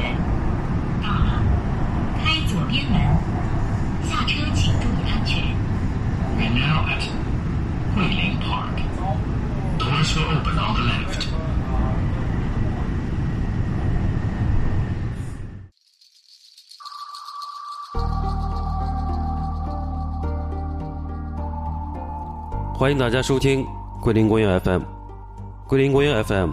员，到了，开左边门，下车请注意安全。We're now at Guilin Park. Doors will open on the left. 欢迎大家收听桂林公园 FM。桂林公园 FM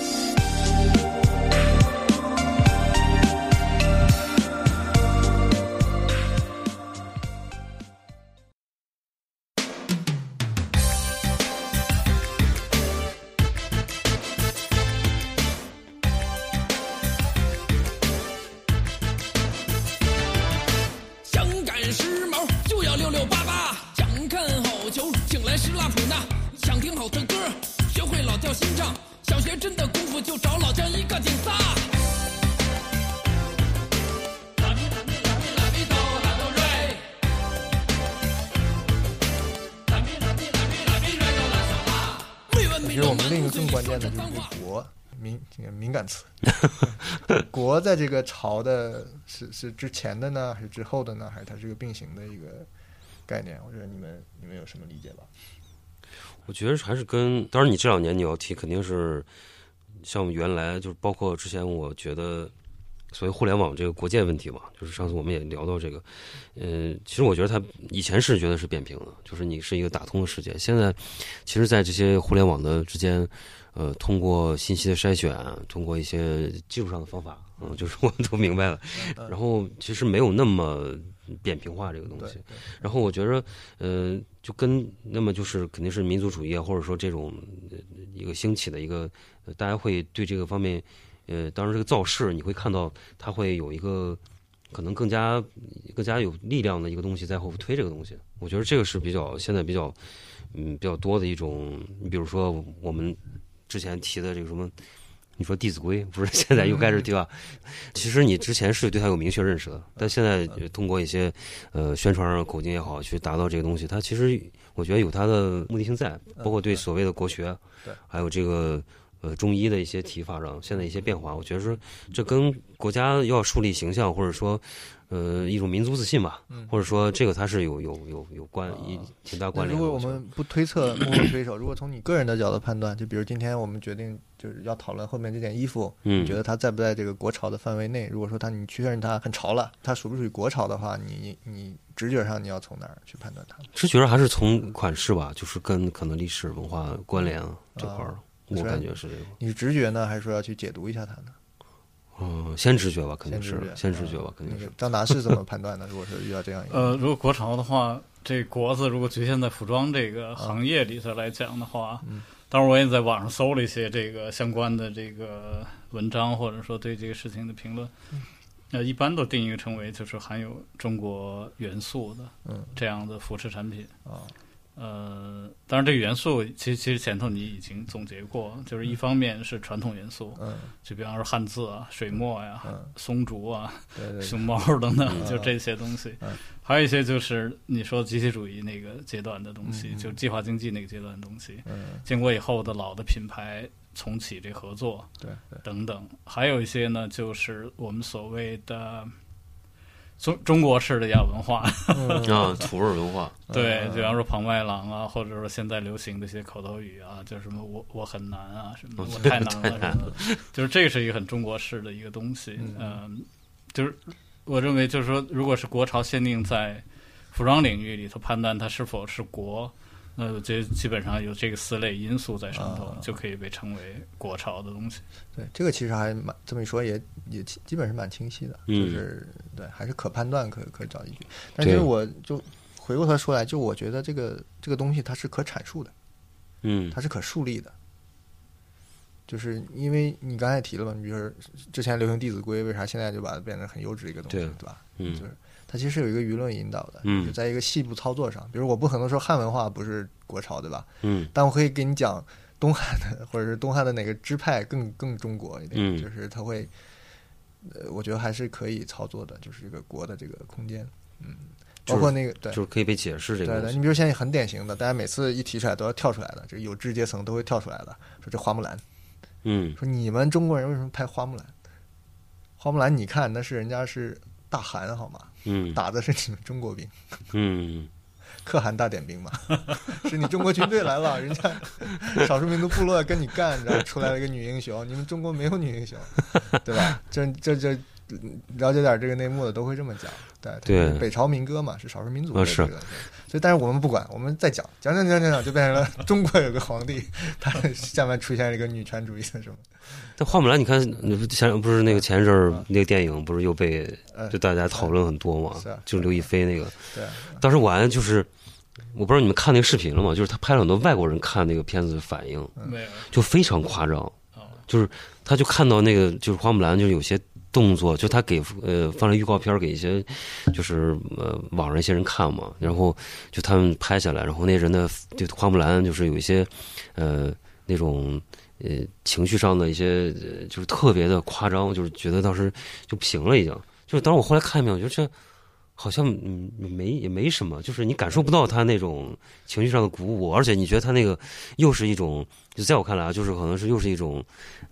在这个朝的是是之前的呢，还是之后的呢？还是它是一个并行的一个概念？我觉得你们你们有什么理解吧？我觉得还是跟，当然你这两年你要提，肯定是像原来就是包括之前，我觉得所谓互联网这个国界问题嘛，就是上次我们也聊到这个，呃，其实我觉得它以前是觉得是扁平的，就是你是一个打通的世界，现在其实，在这些互联网的之间，呃，通过信息的筛选，通过一些技术上的方法，嗯，就是我都明白了，然后其实没有那么扁平化这个东西，然后我觉着，呃，就跟那么就是肯定是民族主义啊，或者说这种呃一个兴起的一个，呃大家会对这个方面，呃，当然这个造势你会看到它会有一个可能更加更加有力量的一个东西在后推这个东西。我觉得这个是比较现在比较嗯比较多的一种，你比如说我们之前提的这个什么。你说《弟子规》不是 现在又开始对吧？其实你之前是对它有明确认识的，但现在通过一些呃宣传口径也好，去达到这个东西，它其实我觉得有它的目的性在，包括对所谓的国学，还有这个呃中医的一些提法上，现在一些变化，我觉得说这跟国家要树立形象，或者说呃一种民族自信吧，或者说这个它是有有有有关一挺大关联的。如果我们不推测幕后推手，如果从你个人的角度判断，就比如今天我们决定就是要讨论后面这件衣服，嗯你觉得它在不在这个国潮的范围内？如果说它你确认它很潮了，它属不属于国潮的话，你你直觉上你要从哪儿去判断它？直觉上还是从款式吧，就是跟可能历史文化关联啊这块儿，我感觉是这个。你是直觉呢，还是说要去解读一下它呢？嗯，先直觉吧，肯定是先直觉，先直觉吧，肯定是。张达是怎么判断的？如果是遇到这样一个，呃，如果国潮的话，这国字如果局限在服装这个行业里头来讲的话，嗯当然我也在网上搜了一些这个相关的这个文章，或者说对这个事情的评论。嗯呃，一般都定义成为就是含有中国元素的嗯这样的服饰产品。啊，呃，当然这个元素其实其实前头你已经总结过，就是一方面是传统元素，嗯。就比方说汉字啊、水墨呀、嗯，松竹啊、对对对，熊猫等等，嗯。就这些东西。嗯。还有一些就是你说集体主义那个阶段的东西，就计划经济那个阶段的东西。嗯。建国以后的老的品牌重启这合作对对，等等，还有一些呢，就是我们所谓的中中国式的亚文化，嗯。啊，土味文化，对，比方说庞麦郎啊，或者说现在流行的一些口头语啊，就是什么我我很难啊，什么我 太难了。什么的，就是这是一个很中国式的一个东西。嗯。嗯，就是我认为就是说，如果是国潮限定在服装领域里头判断它是否是国，那这基本上有这个四类因素在上头，啊就可以被称为国潮的东西。对，这个其实还蛮这么一说也也基基本是蛮清晰的，嗯就是对，还是可判断可可找依据。但其实我就回过头说来，就我觉得这个这个东西它是可阐述的，嗯它是可树立的。就是因为你刚才提了嘛，你比如说之前流行《弟子规》，为啥现在就把它变成很优质的一个东西，对对吧？嗯就是它其实是有一个舆论引导的，嗯。就在一个细部操作上。比如我不可能说汉文化不是国潮，对吧？嗯。但我可以给你讲东汉的，或者是东汉的哪个支派更更中国一点，嗯。就是它会呃，我觉得还是可以操作的，就是这个国的这个空间，嗯，包括那个对。就是可以被解释这个对对，你比如现在很典型的，大家每次一提出来都要跳出来的，这个有志阶层都会跳出来的，说这花木兰，嗯。说你们中国人为什么拍花木兰？花木兰你看那是人家是大韩好吗？嗯打的是你们中国兵，嗯可汗大点兵嘛，是你中国军队来了，人家少数民族部落跟你干，然后出来了一个女英雄，你们中国没有女英雄，对吧？这这这嗯了解点这个内幕的都会这么讲，对对。北朝民歌嘛，是少数民族的这个，所以但是我们不管，我们再讲讲讲讲讲讲，就变成了 中国有个皇帝，他下面出现了一个女权主义的什么，但花木兰，你看，你不前不是那个前一阵儿那个电影，不是又被呃就大家讨论很多嘛是啊？就是刘亦菲那个，对啊，当时我还就是，我不知道你们看那个视频了吗？就是他拍了很多外国人看那个片子的反应，没有。就非常夸张，哦，就是他就看到那个就是花木兰，就是有些动作，就他给呃放了预告片给一些就是呃网上一些人看嘛，然后就他们拍下来，然后那人的就花木兰就是有一些呃那种呃情绪上的一些就是特别的夸张，就是觉得当时就不行了已经。就是当时我后来看一遍，我觉得这好像嗯没也没什么，就是你感受不到他那种情绪上的鼓舞，而且你觉得他那个又是一种，就在我看来啊，就是可能是又是一种，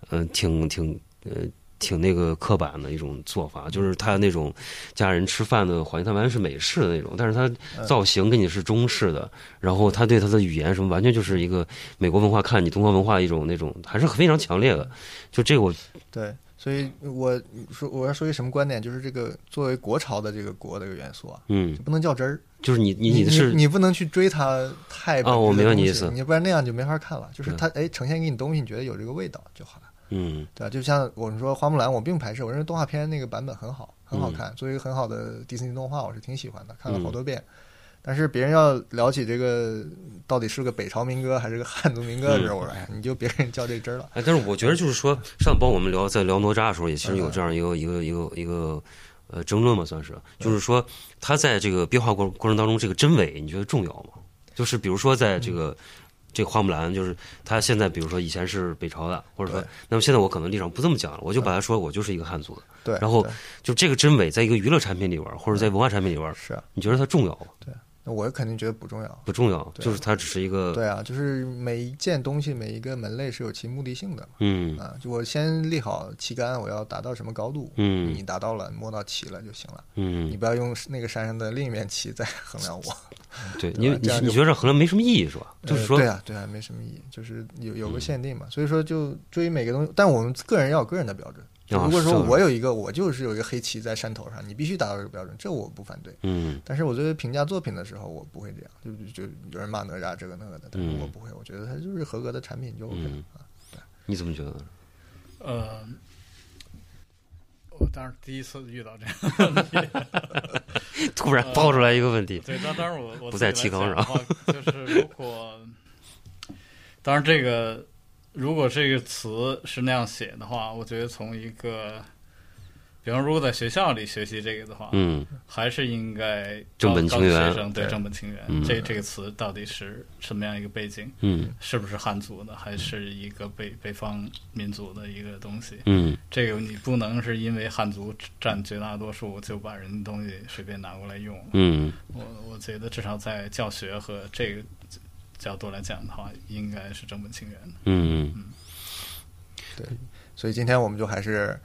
呃，挺挺呃挺那个刻板的一种做法，就是他那种家人吃饭的环境，他完全是美式的那种，但是他造型跟你是中式的，然后他对他的语言什么，完全就是一个美国文化看你东方文化一种那种，还是非常强烈的。就这个我对，所以我说我要说一什么观点，就是这个作为国潮的这个国的这个元素啊，嗯就，不能较真儿。就是你你你是你不能去追它太啊我明白你意思你不然那样就没法看了。就是对它哎呈现给你东西，你觉得有这个味道就好了，嗯对吧？就像我们说花木兰，我并不排斥，我认为动画片那个版本很好，很嗯好看，作为一个很好的迪士尼动画，我是挺喜欢的，看了好多遍。但是别人要聊起这个到底是个北朝民歌还是个汉族民歌的时候，我说哎呀，你就别跟人较这真儿了。哎，但是我觉得就是说，上次帮我们聊在聊哪吒的时候，也其实有这样一个一个一个一个呃争论嘛，算是，就是说他在这个变化过过程当中，这个真伪你觉得重要吗？就是比如说在这个。这个花木兰就是他现在，比如说以前是北朝的，或者说，那么现在我可能立场不这么讲了，我就把他说我就是一个汉族的。对，然后就这个真伪，在一个娱乐产品里边，或者在文化产品里边，是啊，你觉得它重要吗？那我肯定觉得不重要。不重要，对就是它只是一个，对啊，就是每一件东西，每一个门类是有其目的性的。嗯啊，就我先立好旗杆，我要达到什么高度，嗯你达到了，摸到旗了就行了，嗯你嗯，不要用那个山上的另一面旗再 衡量我。对，对因为你吧这样就你觉得衡量没什么意义是吧？就是说，呃对啊，对啊，没什么意义，就是有有个嗯限定嘛，所以说就追每个东西，但我们个人要有个人的标准。如果说我有一个，我就是有一个黑旗在山头上，你必须达到这个标准，这我不反对。嗯但是我作为评价作品的时候，我不会这样，就就有人骂哪吒这个那个的，但是嗯我不会，我觉得它就是合格的产品就 OK 了嗯啊。你怎么觉得呢？呃，我当时第一次遇到这样的问题，突然爆出来一个问题，对，那当然我我不在自己来提纲讲的话，就是如果，当然这个如果这个词是那样写的话，我觉得从一个，比方如果在学校里学习这个的话，嗯。还是应该正本清源学生对对。正本清源，嗯。这这个词到底是什么样一个背景？嗯。是不是汉族的，还是一个北北方民族的一个东西？嗯。这个你不能是因为汉族占绝大多数，就把人的东西随便拿过来用。嗯。我我觉得至少在教学和这个角度来讲的话，应该是正本清源的。嗯对所以今天我们就还是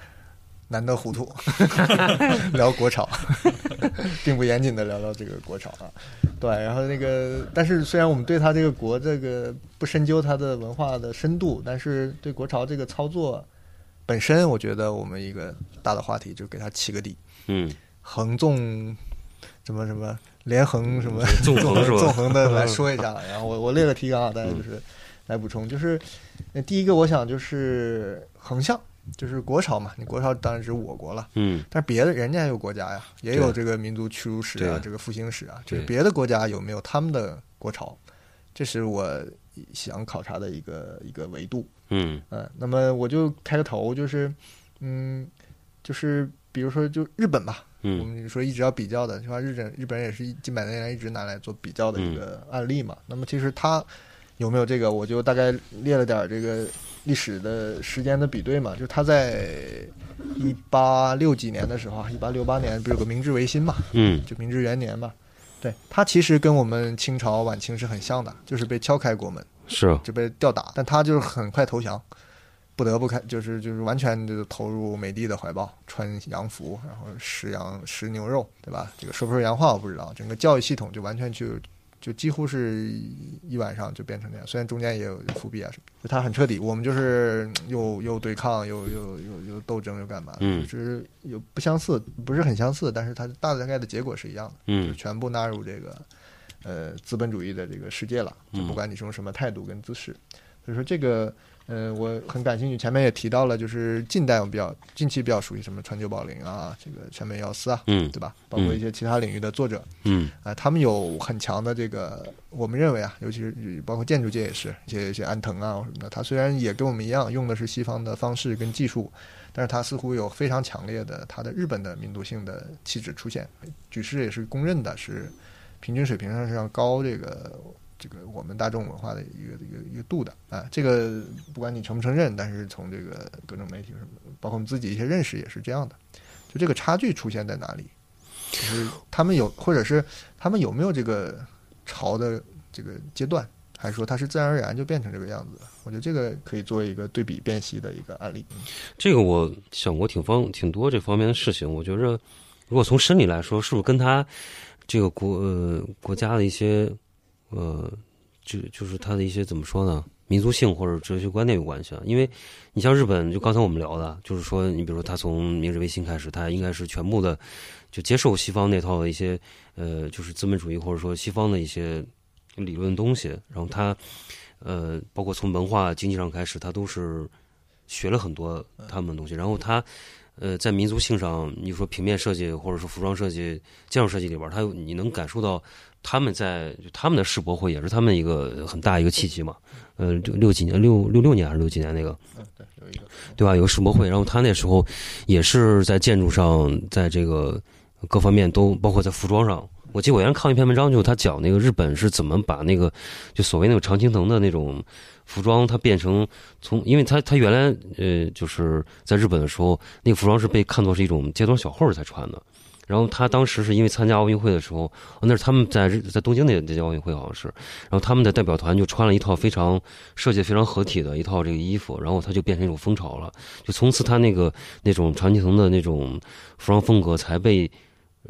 难得糊涂 聊国潮，并不严谨的聊聊这个国潮啊。对，然后那个，但是虽然我们对他这个国这个不深究它的文化的深度，但是对国潮这个操作本身，我觉得我们一个大的话题就给他起个底，嗯横纵什么什么连横什么纵横 是吧纵横的来说一下。然后我我列了提纲啊，大家就是来补充。就是呃第一个，我想就是横向，就是国潮嘛。你国潮当然指我国了，嗯但是别的人家也有国家呀，也有这个民族屈辱史啊，这个复兴史啊。就是别的国家有没有他们的国潮？这是我想考察的一个一个维度。嗯嗯，那么我就开个头，就是，嗯，就是比如说就日本吧，我嗯们说一直要比较的，就像日本日本人也是近百年来一直拿来做比较的一个案例嘛。那么其实它有没有这个，我就大概列了点儿这个历史的时间的比对嘛，就他在一八六几年的时候啊，一八六八年不是有个明治维新嘛，嗯。就明治元年嘛。对，他其实跟我们清朝晚清是很像的，就是被敲开国门，是。就被吊打，但他就是很快投降，不得不开，就是就是完全就投入美帝的怀抱，穿洋服，然后食羊食牛肉，对吧？这个说不说洋话我不知道，整个教育系统就完全就就几乎是一晚上就变成那样，虽然中间也有有伏笔啊什么，就他很彻底。我们就是嗯又又对抗，又又又又斗争，又干嘛？嗯就是有不相似，不是很相似，但是它大概的结果是一样的。嗯就全部纳入这个呃资本主义的这个世界了，就嗯不管你是用什么态度跟姿势。所以说这个呃我很感兴趣，前面也提到了，就是近代我们比较近期比较熟悉什么川久保玲啊，这个山本耀司啊，嗯对吧？包括一些其他领域的作者嗯啊、他们有很强的这个，我们认为啊，尤其是包括建筑界也是，一些一些安藤啊什么的，他虽然也跟我们一样用的是西方的方式跟技术，但是他似乎有非常强烈的他的日本的民族性的气质出现，举世也是公认的是平均水平上是要高这个这个我们大众文化的一个一个一个度的啊，这个不管你承不承认，但是从这个各种媒体什么，包括我们自己一些认识也是这样的，就这个差距出现在哪里？就是他们有，或者是他们有没有这个潮的这个阶段，还是说它是自然而然就变成这个样子？我觉得这个可以作为一个对比辨析的一个案例。这个我想过挺方挺多这方面的事情。我觉着，如果从生理来说，是不是跟他这个国呃国家的一些呃，就就是他的一些怎么说呢，民族性或者哲学观念有关系啊？因为你像日本，就刚才我们聊的，就是说，你比如说他从明治维新开始，他应该是全部的就接受西方那套的一些呃，就是资本主义或者说西方的一些理论东西，然后他呃，包括从文化经济上开始，他都是学了很多他们的东西，然后他。呃，在民族性上，你说平面设计或者说服装设计、建筑设计里边，它你能感受到他们在他们的世博会也是他们一个很大一个契机嘛。呃，六六几年六六六年还是六几年那个，嗯，对，有一个对吧？有个世博会，然后他那时候也是在建筑上，在这个各方面都包括在服装上。我记得我原来看一篇文章，就是他讲那个日本是怎么把那个就所谓那个常青藤的那种服装，它变成从，因为它它原来呃就是在日本的时候，那个服装是被看作是一种街头小混儿才穿的。然后他当时是因为参加奥运会的时候，那是他们在日在东京那那届奥运会好像是，然后他们的代表团就穿了一套非常设计非常合体的一套这个衣服，然后他就变成一种风潮了。就从此他那个那种常青藤的那种服装风格才被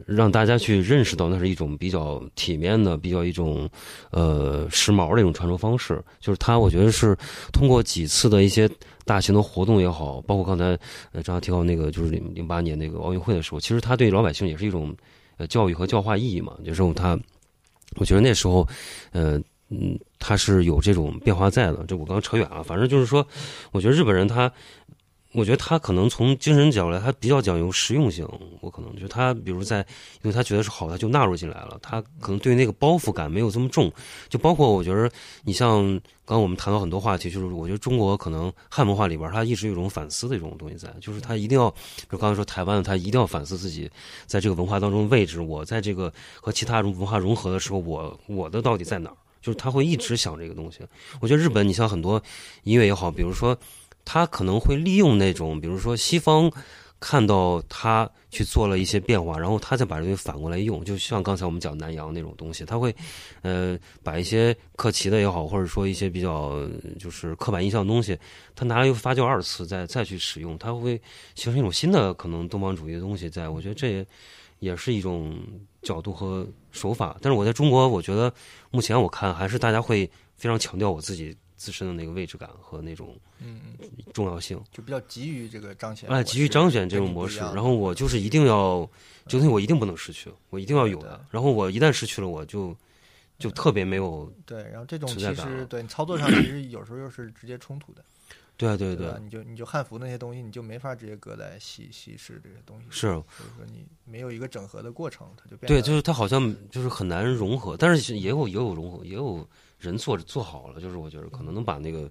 让大家去认识到，那是一种比较体面的、比较一种呃时髦的一种穿着方式。就是他，我觉得是通过几次的一些大型的活动也好，包括刚才呃张提到那个就是零零八年那个奥运会的时候，其实他对老百姓也是一种呃教育和教化意义嘛。就是他，我觉得那时候，呃嗯，他是有这种变化在的。这我刚扯远了，反正就是说，我觉得日本人他。我觉得他可能从精神角度来，他比较讲究实用性。我可能觉得他，比如在，因为他觉得是好，他就纳入进来了。他可能对那个包袱感没有这么重。就包括我觉得，你像刚刚我们谈到很多话题，就是我觉得中国可能汉文化里边，他一直有一种反思的一种东西在，就是他一定要，比如刚才说台湾，他一定要反思自己在这个文化当中的位置。我在这个和其他文化融合的时候，我我的到底在哪儿？就是他会一直想这个东西。我觉得日本，你像很多音乐也好，比如说。他可能会利用那种，比如说西方看到他去做了一些变化，然后他再把这东西反过来用，就像刚才我们讲南洋那种东西，他会呃把一些客奇的也好，或者说一些比较就是刻板印象的东西，他拿来又发酵二次，再再去使用，他会形成一种新的可能东方主义的东西在。我觉得这也也是一种角度和手法。但是我在中国，我觉得目前我看还是大家会非常强调我自己。自身的那个位置感和那种嗯重要性，就比较急于这个彰显，哎，急于彰显这种模式，然后我就是一定要，这东西我一定不能失去，我一定要有的。然后我一旦失去了，我就就特别没有对。然后这种其啊实对操作上其实有时候又是直接冲突的。对对对，你就你就汉服那些东西，你就没法直接搁在西西式这些东西。是，所以说你没有一个整合的过程，它就变对，就是它好像就是很难融合，但是也有也有融合，也有人做做好了，就是我觉得可能能把那个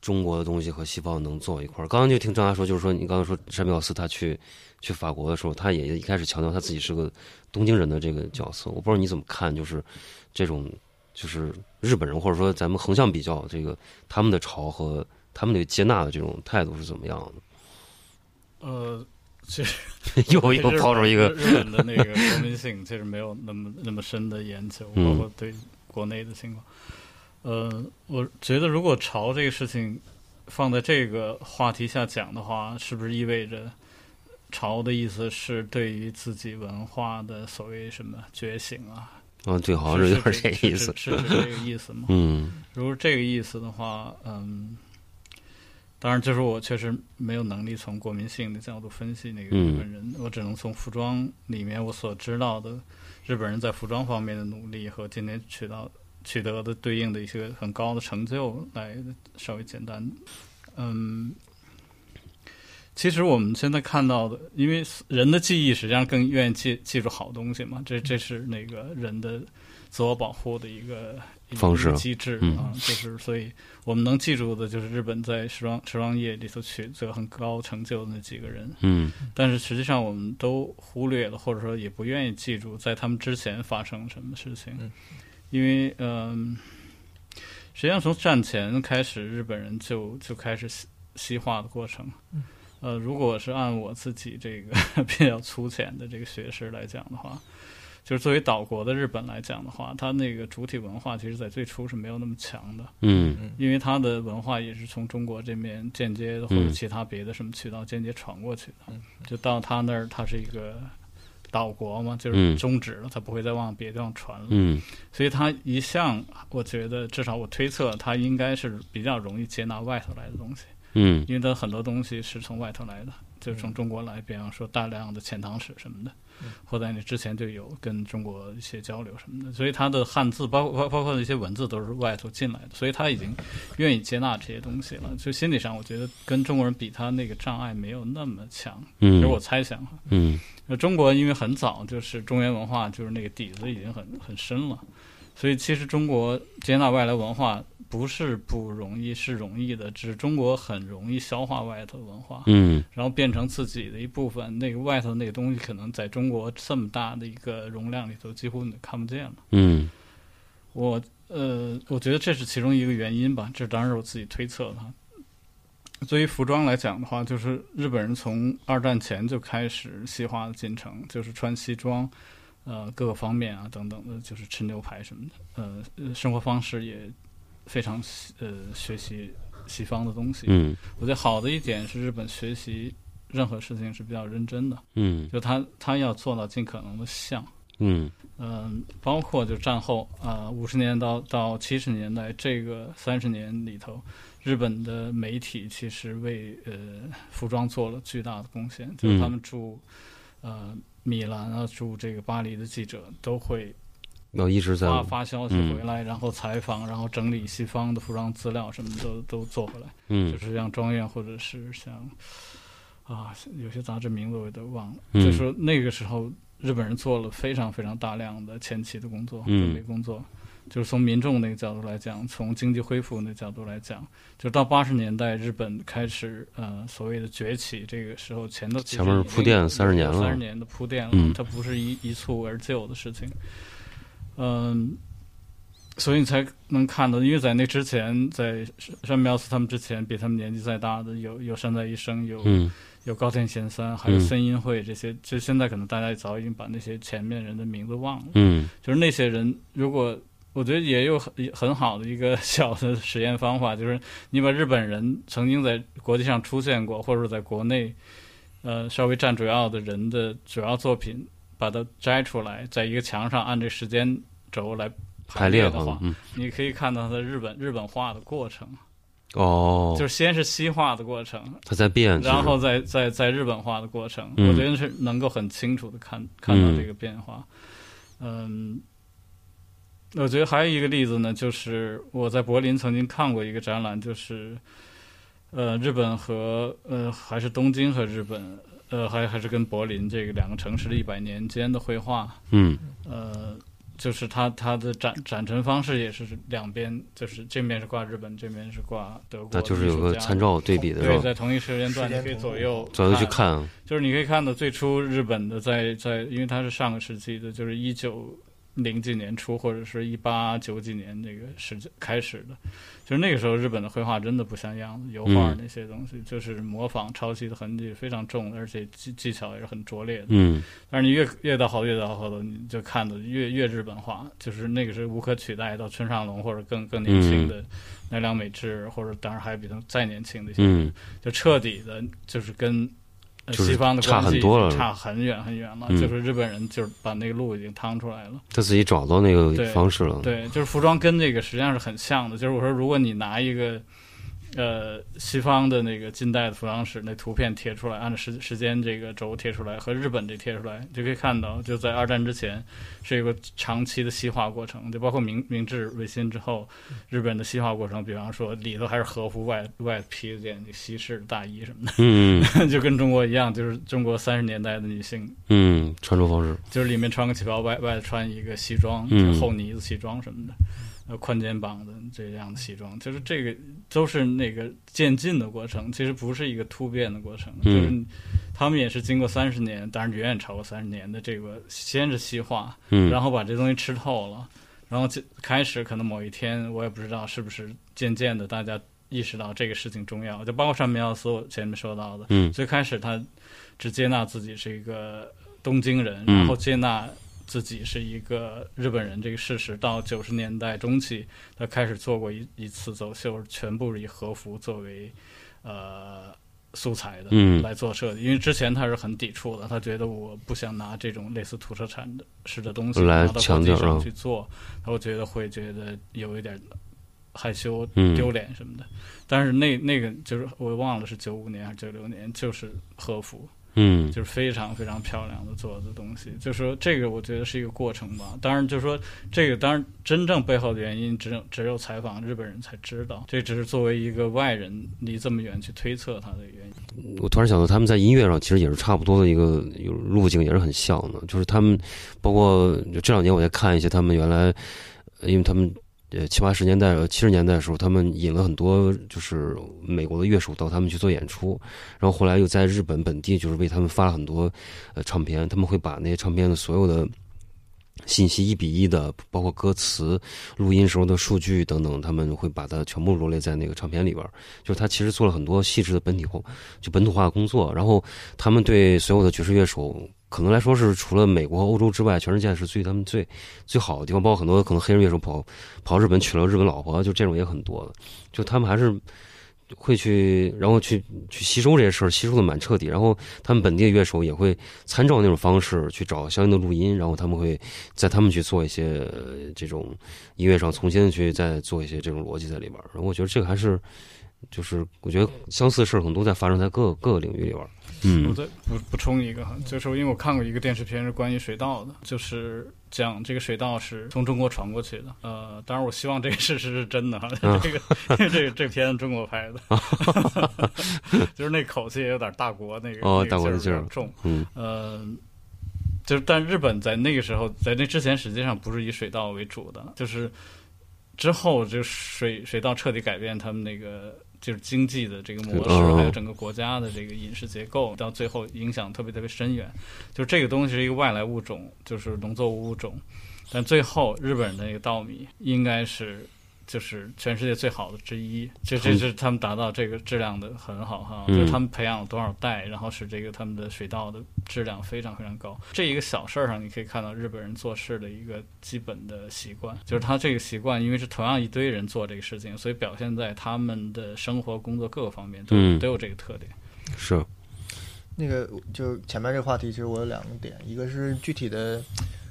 中国的东西和西方能做一块儿。刚刚就听张达说，就是说你刚刚说山本耀司他去去法国的时候，他也一开始强调他自己是个东京人的这个角色，我不知道你怎么看，就是这种。就是日本人或者说咱们横向比较，这个他们的潮和他们的接纳的这种态度是怎么样的？呃，其实 又又抛出一个日本的那个国民性，其实没有那么那么深的研究，嗯包括对国内的情况。呃，我觉得如果潮这个事情放在这个话题下讲的话，是不是意味着潮的意思是对于自己文化的所谓什么觉醒啊？啊，对，好像是有点这个意思。是是是这个意思吗？嗯如果这个意思的话，嗯，当然，就是我确实没有能力从国民性的角度分析那个日本人，我只能从服装里面我所知道的日本人在服装方面的努力和今天取到取得的对应的一些很高的成就来稍微简单，嗯。其实我们现在看到的，因为人的记忆实际上更愿意记记住好东西嘛，这这是那个人的自我保护的一个一个方式。机制嗯。啊，就是所以我们能记住的就是日本在时装时装业里头取得很高成就的那几个人，嗯。但是实际上我们都忽略了，或者说也不愿意记住在他们之前发生什么事情，嗯。因为嗯、实际上从战前开始，日本人就就开始西西化的过程。呃，如果是按我自己这个 比较粗浅的这个学识来讲的话，就是作为岛国的日本来讲的话，它那个主体文化其实在最初是没有那么强的。嗯。因为它的文化也是从中国这边间接的或者嗯。其他别的什么渠道间接传过去的，嗯。就到他那儿，它是一个岛国嘛，就嗯。是终止了，它不会再往别的地方传了，嗯。所以它一向我觉得至少我推测，它应该是比较容易接纳外头来的东西，嗯因为它很多东西是从外头来的，就是从中国来，比方说大量的遣唐使什么的，或在你之前就有跟中国一些交流什么的，所以它的汉字包括包包括一些文字都是外头进来的，所以他已经愿意接纳这些东西了。就心理上，我觉得跟中国人比，他那个障碍没有那么强，这是我嗯猜想哈。嗯那中国因为很早就是中原文化，就是那个底子已经很很深了，所以其实中国接纳外来文化不是不容易，是容易的，只是中国很容易消化外头文化，嗯然后变成自己的一部分。那个外头那个东西，可能在中国这么大的一个容量里头，几乎你看不见了。嗯我呃，我觉得这是其中一个原因吧，这当然是我自己推测的哈。对于服装来讲的话，就是日本人从二战前就开始西化的进程，就是穿西装，呃，各个方面啊等等的，就是吃牛排什么的，呃，呃生活方式也非常呃学习西方的东西。嗯我觉得好的一点是日本学习任何事情是比较认真的，嗯就他他要做到尽可能的像。嗯嗯，包括就战后啊，五、十年到到七十年代这个三十年里头，日本的媒体其实为呃服装做了巨大的贡献，就是他们驻呃米兰啊，驻这个巴黎的记者都会要一直在发发消息嗯。回来，然后采访，然后整理西方的服装资料什么的都都做回来，嗯。就是像庄院或者是像啊有些杂志名字我都忘了，嗯。就说那个时候日本人做了非常非常大量的前期的工作，嗯。准备工作。就是从民众那个角度来讲，从经济恢复那角度来讲，就到八十年代，日本开始呃所谓的崛起，这个时候前头前面铺垫三十年了。三十年的铺垫了，嗯。它不是一一蹴而就的事情。嗯，所以你才能看到，因为在那之前，在山苗子他们之前，比他们年纪再大的有有山在一生，有、嗯。有高田贤三，还有嗯。森音惠这些，就现在可能大家早已经把那些前面人的名字忘了。嗯。就是那些人，如果我觉得也有很很好的一个 小的实验方法，就是你把日本人曾经在国际上出现过，或者在国内呃稍微占主要的人的主要作品，把它摘出来，在一个墙上按这时间轴来排列的话，你可以看到它的日本日本化的过程，哦，就是先是西化的过程，它在变，然后再再在日本化的过程，嗯。我觉得是能够很清楚的看看到这个变化。嗯，我觉得还有一个例子呢，就是我在柏林曾经看过一个展览，就是呃日本和呃还是东京和日本。呃，还还是跟柏林这个两个城市的一百年间的绘画，嗯呃，就是它它的展展陈方式也是两边，就是这面是挂日本，这面是挂德国那就是有个参照对比的对，在同一时间段，你可以左右左右去看，就是你可以看到最初日本的在在，因为它是上个世纪的，就是一九零几年初或者是一八九几年那个时开始的，就是那个时候日本的绘画真的不像样子，油画嗯那些东西、就是模仿抄袭的痕迹非常重，而且技技巧也是很拙劣的。嗯但是你越越到后越到后头，你就看的越越日本化，就是那个是无可取代到村上隆或者更更年轻的奈良美智，或者当然还比他再年轻的一些就彻底的就是跟。呃就是西方的差很多了差很远很远了。嗯就是日本人就是把那个路已经趟出来了。他自己找到那个方式了。对，就是服装跟这个实际上是很像的。就是我说，如果你拿一个呃西方的那个近代的服装史那图片贴出来，按照时时间这个轴贴出来，和日本这贴出来，就可以看到，就在二战之前是一个长期的西化过程，就包括明明治维新之后，日本的西化过程，比方说里头还是和服，外外披一件西式大衣什么的嗯的，就跟中国一样，就是中国三十年代的女性。嗯，穿着方式。就是里面穿个旗袍，外外穿一个西装，嗯。就是厚呢子西装什么的，呃，宽肩膀的这样的西装，就是这个都是那个渐进的过程，其实不是一个突变的过程，嗯就是他们也是经过三十年，当然远远超过三十年的这个先是西化，嗯，然后把这东西吃透了，然后就开始可能某一天，我也不知道是不是渐渐的大家意识到这个事情重要，就包括山本耀司我前面说到的，嗯。最开始他只接纳自己是一个东京人，嗯。然后接纳自己是一个日本人这个事实，到九十年代中期，他开始做过一一次走秀，全部以和服作为呃素材的，嗯来做设计。因为之前他是很抵触的，他觉得我不想拿这种类似土特产的式的东西来拿到国际上强调啊去做，他会觉得会觉得有一点害羞、嗯丢脸什么的。但是那那个就是我忘了是九五年还是九六年，就是和服，嗯就是非常非常漂亮的做的东西。就说这个，我觉得是一个过程吧。当然，就是说这个，当然真正背后的原因，只有只有采访日本人才知道。这只是作为一个外人离这么远去推测他的原因。我突然想到，他们在音乐上其实也是差不多的一个有路径，也是很像的。就是他们，包括就这两年我在看一些他们原来，呃因为他们呃七八十年代、七十年代的时候，他们引了很多就是美国的乐手到他们去做演出，然后后来又在日本本地就是为他们发了很多呃唱片，他们会把那些唱片的所有的。信息一比一的，包括歌词、录音时候的数据等等，他们会把它全部罗列在那个唱片里边。就是他其实做了很多细致的本体化，就本土化的工作。然后他们对所有的爵士乐手，可能来说是除了美国欧洲之外，全世界是最他们最最好的地方。包括很多可能黑人乐手跑跑日本娶了日本老婆，就这种也很多的。就他们还是会去，然后去去吸收这些事儿，吸收的蛮彻底。然后他们本地的乐手也会参照那种方式去找相应的录音，然后他们会在他们去做一些、这种音乐上重新去再做一些这种逻辑在里边儿。然后我觉得这个还是。就是我觉得相似的事儿可能都在发生在各各个领域里边儿。我嗯再补补充一个哈，就是因为我看过一个电视片是关于水稻的，就是讲这个水稻是从中国传过去的。呃，当然我希望这个事实是真的哈，啊 这个因为这个这片子中国拍的，就是那口气也有点大国那个哦那个大国的劲儿重。嗯呃，就是但日本在那个时候，在那之前实际上不是以水稻为主的，就是之后就水水稻彻底改变他们那个就是经济的这个模式，哦还有整个国家的这个饮食结构，到最后影响特别特别深远。就这个东西是一个外来物种，就是农作物物种，但最后日本人的那个稻米应该是。就是全世界最好的之一，这这是他们达到这个质量的很好哈，嗯就是他们培养了多少代，然后使这个他们的水稻的质量非常非常高。这一个小事儿上，你可以看到日本人做事的一个基本的习惯，就是他这个习惯，因为是同样一堆人做这个事情，所以表现在他们的生活、工作各个方面都、嗯都有这个特点。是那个就前面这个话题，其实我有两个点，一个是具体的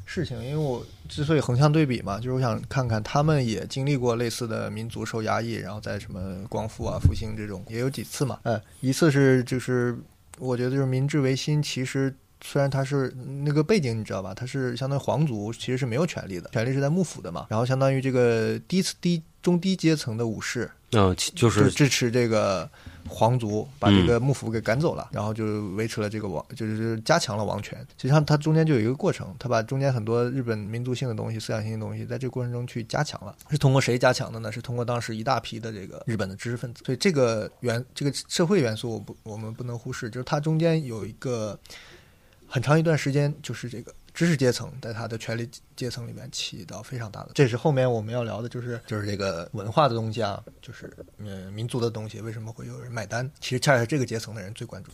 事情，因为我之所以横向对比嘛，就是我想看看他们也经历过类似的民族受压抑，然后在什么光复啊、复兴这种也有几次嘛。呃，一次是就是我觉得就是明治维新，其实虽然它是那个背景你知道吧，它是相当于皇族其实是没有权利的，权利是在幕府的嘛，然后相当于这个低低中低阶层的武士，啊，其就就是支持这个皇族，把这个幕府给赶走了，然后就维持了这个王，就是加强了王权。实际上，它中间就有一个过程，它把中间很多日本民族性的东西、思想性的东西，在这个过程中去加强了。是通过谁加强的呢？是通过当时一大批的这个日本的知识分子。所以这个元这个社会元素，我不我们不能忽视，就是它中间有一个很长一段时间，就是这个知识阶层在他的权力阶层里面起到非常大的。这是后面我们要聊的，就是就是这个文化的东西啊，就是嗯民族的东西为什么会有人买单？其实恰恰是这个阶层的人最关注。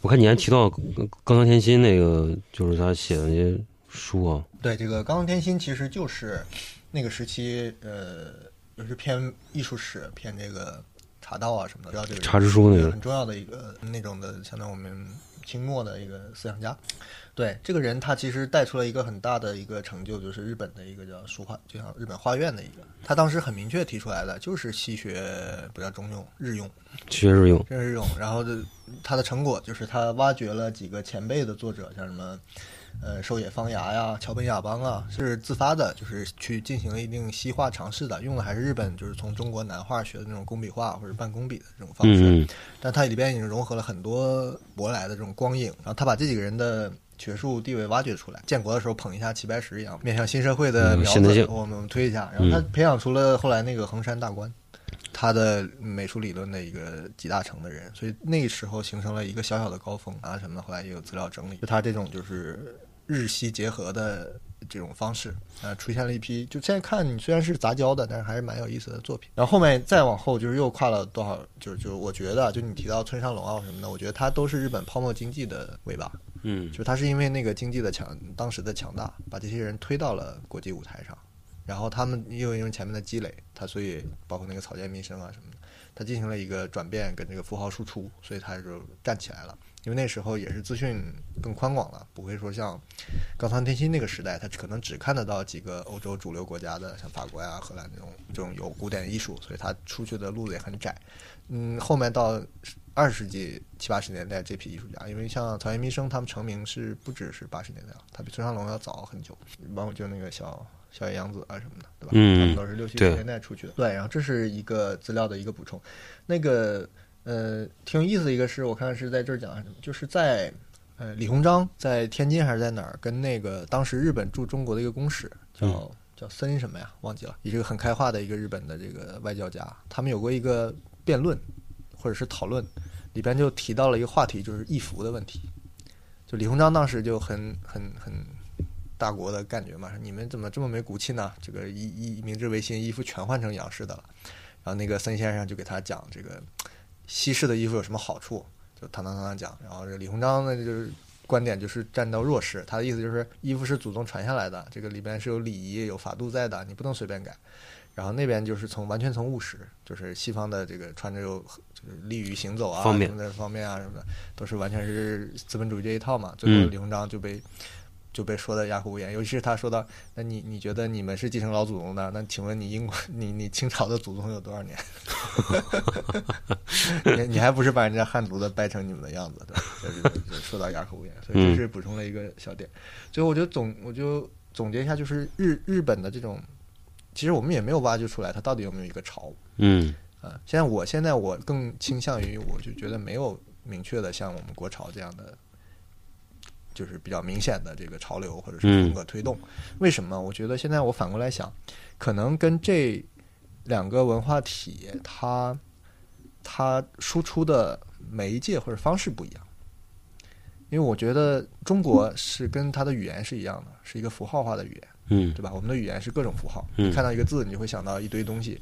我看你还提到冈冈田心那个，就是他写的那些书啊，对，这个冈田心其实就是那个时期，呃，就是偏艺术史、偏这个茶道啊什么的，知道这个茶之书那个很重要的一个那种的，相当于我们清末的一个思想家。对这个人，他其实带出了一个很大的一个成就，就是日本的一个叫书画，就像日本画院的一个，他当时很明确提出来的，就是西学不叫中用，日用，学日用，这是日用。然后他的成果就是他挖掘了几个前辈的作者，像什么。呃，狩野方牙呀，桥本雅邦啊，是自发的，就是去进行了一定西化尝试的，用的还是日本就是从中国南画学的那种工笔画或者半工笔的这种方式，嗯但它里边已经融合了很多舶来的这种光影，然后他把这几个人的学术地位挖掘出来。建国的时候捧一下齐白石一样，面向新社会的苗子，我们推一下。然后他培养出了后来那个衡山大观，他的美术理论的一个集大成的人，所以那时候形成了一个小小的高峰啊什么的。后来也有资料整理，就他这种就是日西结合的这种方式，啊，出现了一批。就现在看你虽然是杂交的，但是还是蛮有意思的作品。然后后面再往后就是又跨了多少，就是就是我觉得，就你提到村上隆奥什么的，我觉得他都是日本泡沫经济的尾巴。嗯就他是因为那个经济的强，当时的强大，把这些人推到了国际舞台上，然后他们又因为前面的积累，他所以包括那个草间弥生啊什么的，他进行了一个转变跟这个符号输出，所以他就站起来了。因为那时候也是资讯更宽广了，不会说像高仓天心那个时代，他可能只看得到几个欧洲主流国家的，像法国呀、荷兰这种这种有古典艺术，所以他出去的路子也很窄。嗯，后面到二十世纪七八十年代这批艺术家，因为像草间弥生他们成名是不只是八十年代了，他比村上隆要早很久，包括就那个小小野洋子啊什么的，对吧？嗯他们都是六七十年代出去的。对，然后这是一个资料的一个补充。那个呃，挺有意思的一个是我看是在这儿讲什么，就是在呃李鸿章在天津还是在哪儿，跟那个当时日本驻中国的一个公使叫、嗯叫森什么呀，忘记了，也是个很开化的一个日本的这个外交家，他们有过一个辩论或者是讨论，里边就提到了一个话题，就是义服的问题。就李鸿章当时就很 很很大国的感觉嘛，说你们怎么这么没骨气呢？这个一一明治维新衣服全换成洋式的了。然后那个森先生就给他讲这个西式的衣服有什么好处，就堂堂堂堂讲。然后这李鸿章呢就是观点就是站到弱势，他的意思就是衣服是祖宗传下来的，这个里边是有礼仪有法度在的，你不能随便改。然后那边就是从完全从务实，就是西方的这个穿着有就是利于行走啊方便的方面啊什么的，都是完全是资本主义这一套嘛。最后李鸿章就被、就被说的哑口无言，尤其是他说到，那你你觉得你们是继承老祖宗的，那请问你英国你你清朝的祖宗有多少年？你你还不是把人家汉族的掰成你们的样子，对吧？就是说到哑口无言，所以这是补充了一个小点。最后我就总我就总结一下，就是日日本的这种，其实我们也没有挖掘出来它到底有没有一个朝嗯啊。现在我现在我更倾向于，我就觉得没有明确的像我们国潮这样的。就是比较明显的这个潮流或者是风格推动，为什么？我觉得现在我反过来想，可能跟这两个文化体它它输出的媒介或者方式不一样。因为我觉得中国是跟它的语言是一样的，是一个符号化的语言，嗯对吧？我们的语言是各种符号，嗯你看到一个字，你就会想到一堆东西。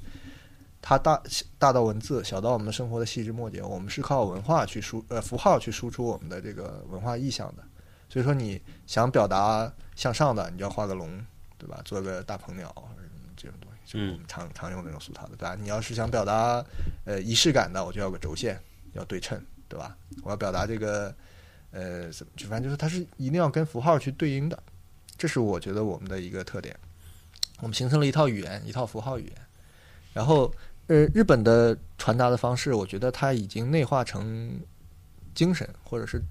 它大大到文字，小到我们生活的细枝末节，我们是靠文化去输呃符号去输出我们的这个文化意象的。所以说，你想表达向上的，你就要画个龙，对吧？做个大鹏鸟什么这种东西，就是我们常常用那种俗套的，对吧？你要是想表达呃仪式感的，我就要个轴线，要对称，对吧？我要表达这个呃，怎么就反正就是它是一定要跟符号去对应的，这是我觉得我们的一个特点。我们形成了一套语言，一套符号语言，然后呃，日本的传达的方式，我觉得它已经内化成精神，或者是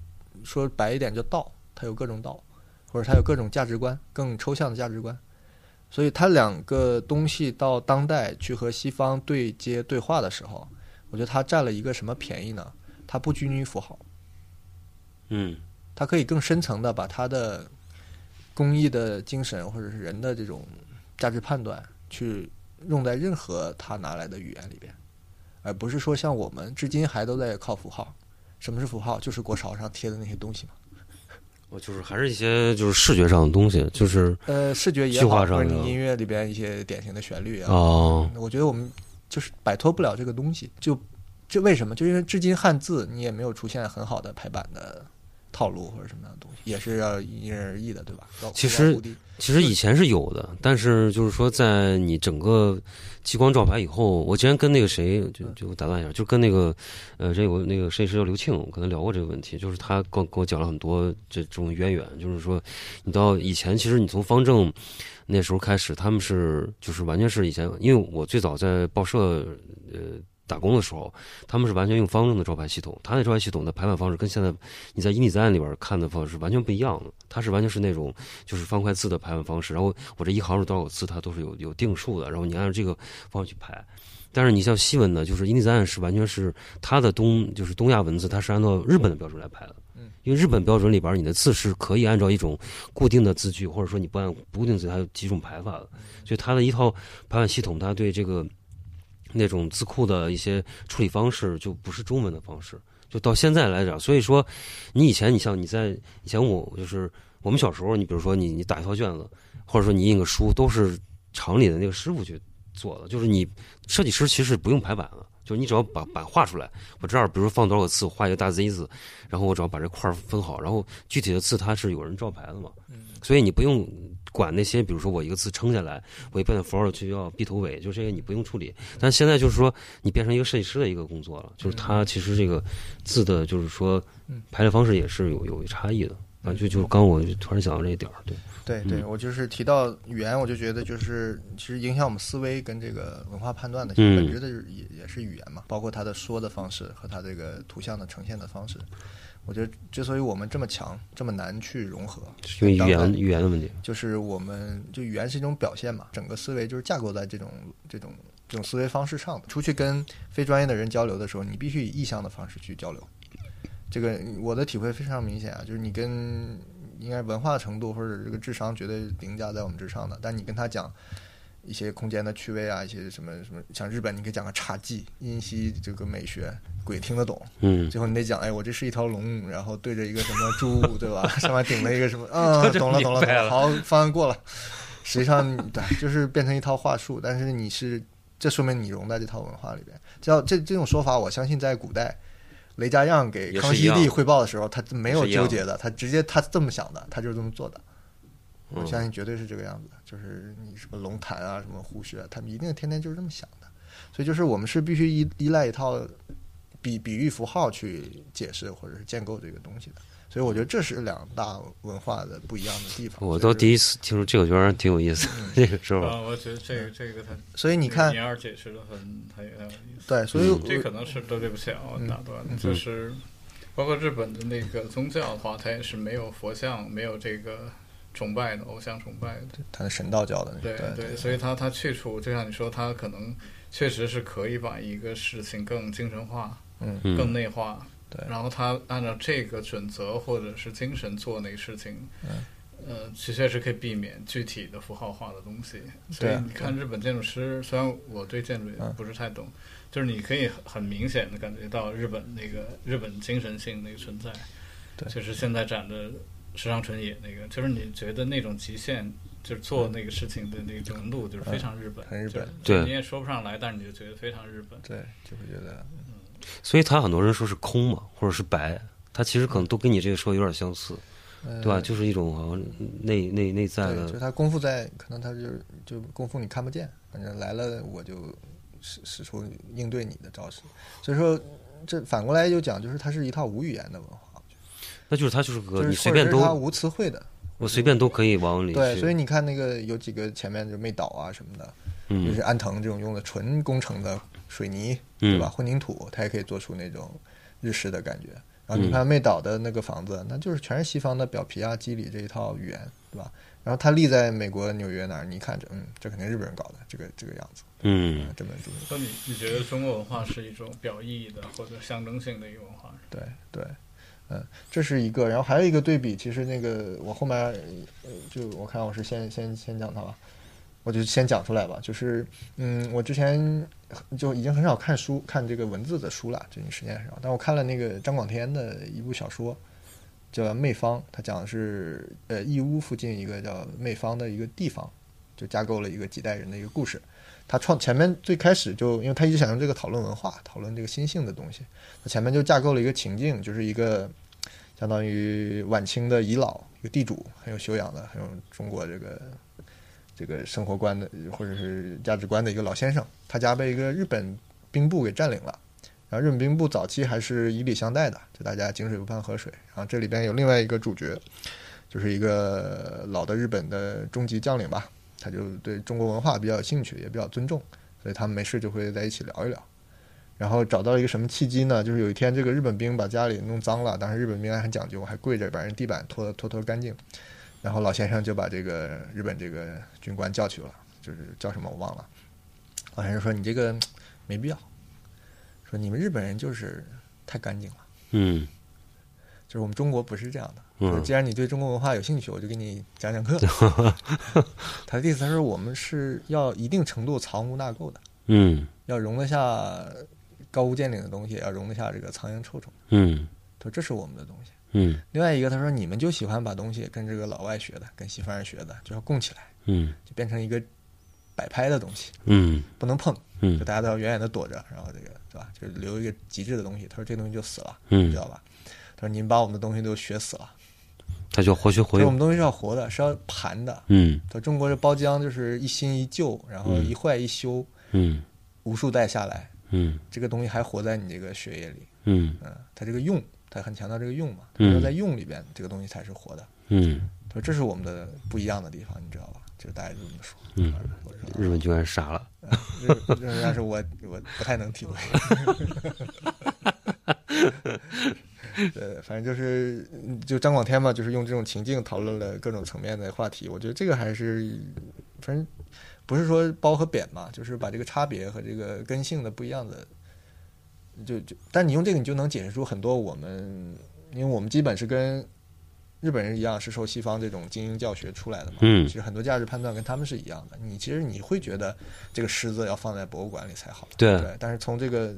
说白一点就道。它有各种道，或者它有各种价值观，更抽象的价值观。所以它两个东西到当代去和西方对接对话的时候，我觉得它占了一个什么便宜呢？它不拘泥于符号，嗯它可以更深层的把它的工艺的精神或者是人的这种价值判断去用在任何他拿来的语言里边，而不是说像我们至今还都在靠符号。什么是符号？就是国潮上贴的那些东西嘛。我就是还是一些就是视觉上的东西，就是呃，视觉也计好，或者你音乐里边一些典型的旋律啊，哦，我觉得我们就是摆脱不了这个东西，就这为什么？就因为至今汉字你也没有出现很好的排版的套路或者什么样的东西，也是要因人而异的，对吧？其实其实以前是有的，但是就是说，在你整个激光照排以后，我之前跟那个谁就就打断一下，就跟那个呃，这有那个设计师叫刘庆，我跟他聊过这个问题，就是他跟跟我讲了很多这这种渊源，就是说，你到以前其实你从方正那时候开始，他们是就是完全是以前，因为我最早在报社呃打工的时候，他们是完全用方正的招牌系统，他那招牌系统的排版方式跟现在你在伊尼子案里边看的方式完全不一样的，它是完全是那种就是方块字的排版方式，然后我这一行有多少个字，它都是有有定数的，然后你按照这个方式去排。但是你像西文呢，就是伊尼子案是完全是它的东就是东亚文字，它是按照日本的标准来排的。嗯，因为日本标准里边，你的字是可以按照一种固定的字句，或者说你不按不固定字，它有几种排法的。所以它的一套排版系统，它对这个那种字库的一些处理方式，就不是中文的方式。就到现在来讲，所以说，你以前你像你在以前我就是我们小时候，你比如说你你打一套卷子，或者说你印个书，都是厂里的那个师傅去做的。就是你设计师其实不用排版了，就是你只要把版画出来，我这儿比如说放多少个字，画一个大 Z 字，然后我只要把这块儿分好，然后具体的字它是有人照排的嘛，所以你不用管那些，比如说我一个字撑下来，我一标点符号就要 B 头尾，就这个你不用处理。但现在就是说，你变成一个设计师的一个工作了，就是它其实这个字的，就是说排列方式也是有有差异的。啊，就就刚我就突然想到这一点儿，对，对对，我就是提到语言，我就觉得就是其实影响我们思维跟这个文化判断的，其实本质的也也是语言嘛，包括它的说的方式和它这个图像的呈现的方式。我觉得之所以我们这么强，这么难去融合，因为语言语言的问题。就是我们就语言是一种表现嘛，整个思维就是架构在这种这种这种思维方式上的。出去跟非专业的人交流的时候，你必须以意向的方式去交流。这个我的体会非常明显啊，就是你跟应该文化程度或者这个智商绝对凌驾在我们之上的，但你跟他讲一些空间的趣味啊，一些什么什么，像日本你可以讲个茶技、音息这个美学，鬼听得懂。嗯，最后你得讲，哎，我这是一条龙，然后对着一个什么猪，对吧？上面顶了一个什么？嗯，懂了，懂了，懂了。好，方案过了。实际上，对，就是变成一套话术，但是你是，这说明你融在这套文化里边。叫这这种说法，我相信在古代，雷家样给康熙帝汇报的时候，他没有纠结的，他直接他这么想的，他就是这么做的。我嗯相信绝对是这个样子的，就是你什么龙潭啊，什么胡穴，他们一定天天就是这么想的。所以就是我们是必须依依赖一套比比喻符号去解释或者是建构这个东西的。所以我觉得这是两大文化的不一样的地方。我都第一次听说这个，觉得挺有意思。这个是吧？啊，我觉得这个这个他，所以你看尼，尔解释的很很很有意思。对，所以嗯这可能是都对不起啊，我嗯打断，就是包括日本的那个宗教的话，它也是没有佛像，没有这个崇拜的偶像崇拜的。他的神道教的那对个，对所以他他去除，就像你说，他可能确实是可以把一个事情更精神化、嗯嗯更内化。对然后他按照这个准则或者是精神做那个事情，嗯呃，其实是可以避免具体的符号化的东西。所以对你看日本建筑师，虽然我对建筑也嗯不是太懂，就是你可以很很明显的感觉到日本那个日本精神性那个存在。对就是现在展的石上纯也那个，就是你觉得那种极限。就是做那个事情的那种路，就是非常日本，嗯很日本对你也说不上来，但是你就觉得非常日本。对，就会觉得所以他很多人说是空嘛，或者是白，他其实可能都跟你这个说有点相似，呃对吧？就是一种好像内内内在的，就是，他功夫在，可能他就是就功夫你看不见，反正来了我就使使出应对你的招式。所以说，这反过来就讲，就是它是一套无语言的文化，那就是他就是个就是你随便都或者是它无词汇的。我随便都可以往里去。对，所以你看那个有几个前面就没倒啊什么的，就嗯是安藤这种用的纯工程的水泥，嗯对吧？混凝土，它也可以做出那种日式的感觉。然后你嗯看妹岛的那个房子，那就是全是西方的表皮啊、肌理这一套语言，对吧？然后它立在美国纽约那儿，你看着，嗯，这肯定日本人搞的，这个这个样子，嗯这么注意。说你你觉得中国文化是一种表意的或者象征性的一个文化？对对，嗯，这是一个，然后还有一个对比，其实那个我后面呃就我看我是先先先讲它吧，我就先讲出来吧，就是嗯，我之前就已经很少看书看这个文字的书了，最近时间很少，但我看了那个张广天的一部小说，叫媚方，他讲的是呃义乌附近一个叫媚方的一个地方，就架构了一个几代人的一个故事。他创前面最开始就，因为他一直想用这个讨论文化，讨论这个新兴的东西，他前面就架构了一个情境，就是一个相当于晚清的遗老，一个地主，很有修养的，很有中国这个这个生活观的或者是价值观的一个老先生，他家被一个日本兵部给占领了。然后日本兵部早期还是以礼相待的，就大家井水不犯河水。然后这里边有另外一个主角，就是一个老的日本的中级将领吧，他就对中国文化比较有兴趣，也比较尊重，所以他们没事就会在一起聊一聊。然后找到一个什么契机呢？就是有一天这个日本兵把家里弄脏了，当时日本兵还很讲究，还跪着把人地板拖拖拖干净。然后老先生就把这个日本这个军官叫去了，就是叫什么我忘了。老先生说：“你这个没必要。”说你们日本人就是太干净了，嗯就是我们中国不是这样的。既然你对中国文化有兴趣，我就给你讲讲课。他的意思他说我们是要一定程度藏污纳垢的，嗯要容得下高屋建瓴的东西，要容得下这个苍蝇臭虫。嗯他说这是我们的东西。嗯另外一个他说你们就喜欢把东西跟这个老外学的，跟西方人学的，就要供起来，嗯就变成一个摆拍的东西，嗯不能碰，嗯就大家都要远远的躲着，然后这个对吧，就是留一个极致的东西。他说这东西就死了，嗯知道吧？他说你们把我们的东西都学死了。他就活学活用，我们东西是要活的，是要盘的。嗯在中国这包浆就是一新一旧，然后一坏一修，嗯无数代下来，嗯这个东西还活在你这个血液里。嗯嗯，它这个用，它很强调这个用嘛。它要在用里边，这个东西才是活的。嗯他说这是我们的不一样的地方，你知道吧？就大家就这么说。嗯日本居然傻了，但是我我不太能体会。对，反正就是嗯就张广天嘛，就是用这种情境讨论了各种层面的话题。我觉得这个还是，反正不是说褒和贬嘛，就是把这个差别和这个根性的不一样的，就就，但你用这个你就能解释出很多我们，因为我们基本是跟日本人一样，是受西方这种精英教学出来的嘛。嗯其实很多价值判断跟他们是一样的。你其实你会觉得这个狮子要放在博物馆里才好，对对。但是从这个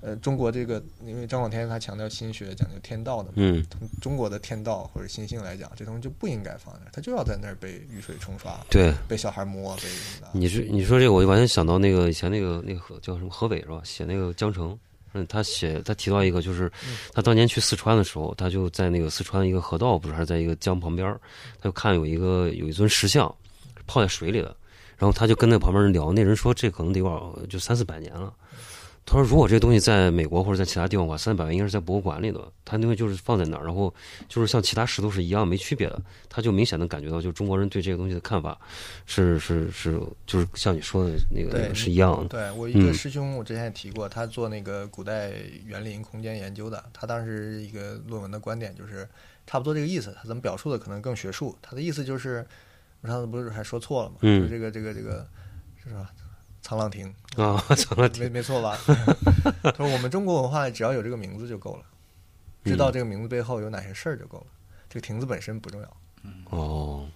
呃中国这个，因为张广天他强调心学，讲究天道的嘛。嗯从中国的天道或者心性来讲，这东西就不应该放那儿，它就要在那儿被雨水冲刷，对。被小孩摸，被什么的。你说你说这个，我就完全想到那个以前那个那个何叫什么河北是吧？写那个江城，嗯，他写他提到一个，就是他当年去四川的时候，他就在那个四川一个河道，不是还是在一个江旁边儿，他就看有一个有一尊石像泡在水里的，然后他就跟那旁边人聊，那人说这可能得有就三四百年了。他说：“如果这个东西在美国或者在其他地方的话，三百万应该是在博物馆里的。他那个就是放在那儿，然后就是像其他石头是一样没区别的。他就明显能感觉到，就中国人对这个东西的看法是是是，就是像你说的那个那个是一样的。对我一个嗯师兄，我之前也提过，他做那个古代园林空间研究的，他当时一个论文的观点就是差不多这个意思。他怎么表述的可能更学术，他的意思就是，我上次不是还说错了吗？嗯就是这个这个这个是吧？沧浪亭啊，沧浪亭没没错吧？他说我们中国文化只要有这个名字就够了，知道这个名字背后有哪些事儿就够了。这个亭子本身不重要。哦，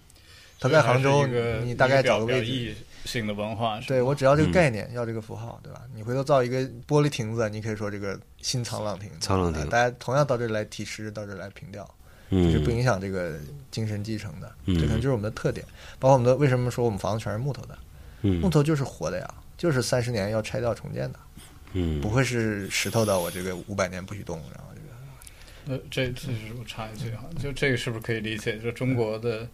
他在杭州你大概找个位置，性的文化，对我只要这个嗯概念，要这个符号，对吧？你回头造一个玻璃亭子，你可以说这个新沧浪亭。沧浪亭呃大家同样到这儿来题诗，到这儿来凭吊，这是不嗯影响这个精神继承的。嗯这可能就是我们的特点。包括我们的为什么说我们房子全是木头的？木嗯头就是活的呀，就是三十年要拆掉重建的，嗯，不会是石头的。我这个五百年不许动，然后这个呃，这这是我插一句哈，就这个是不是可以理解？就中国的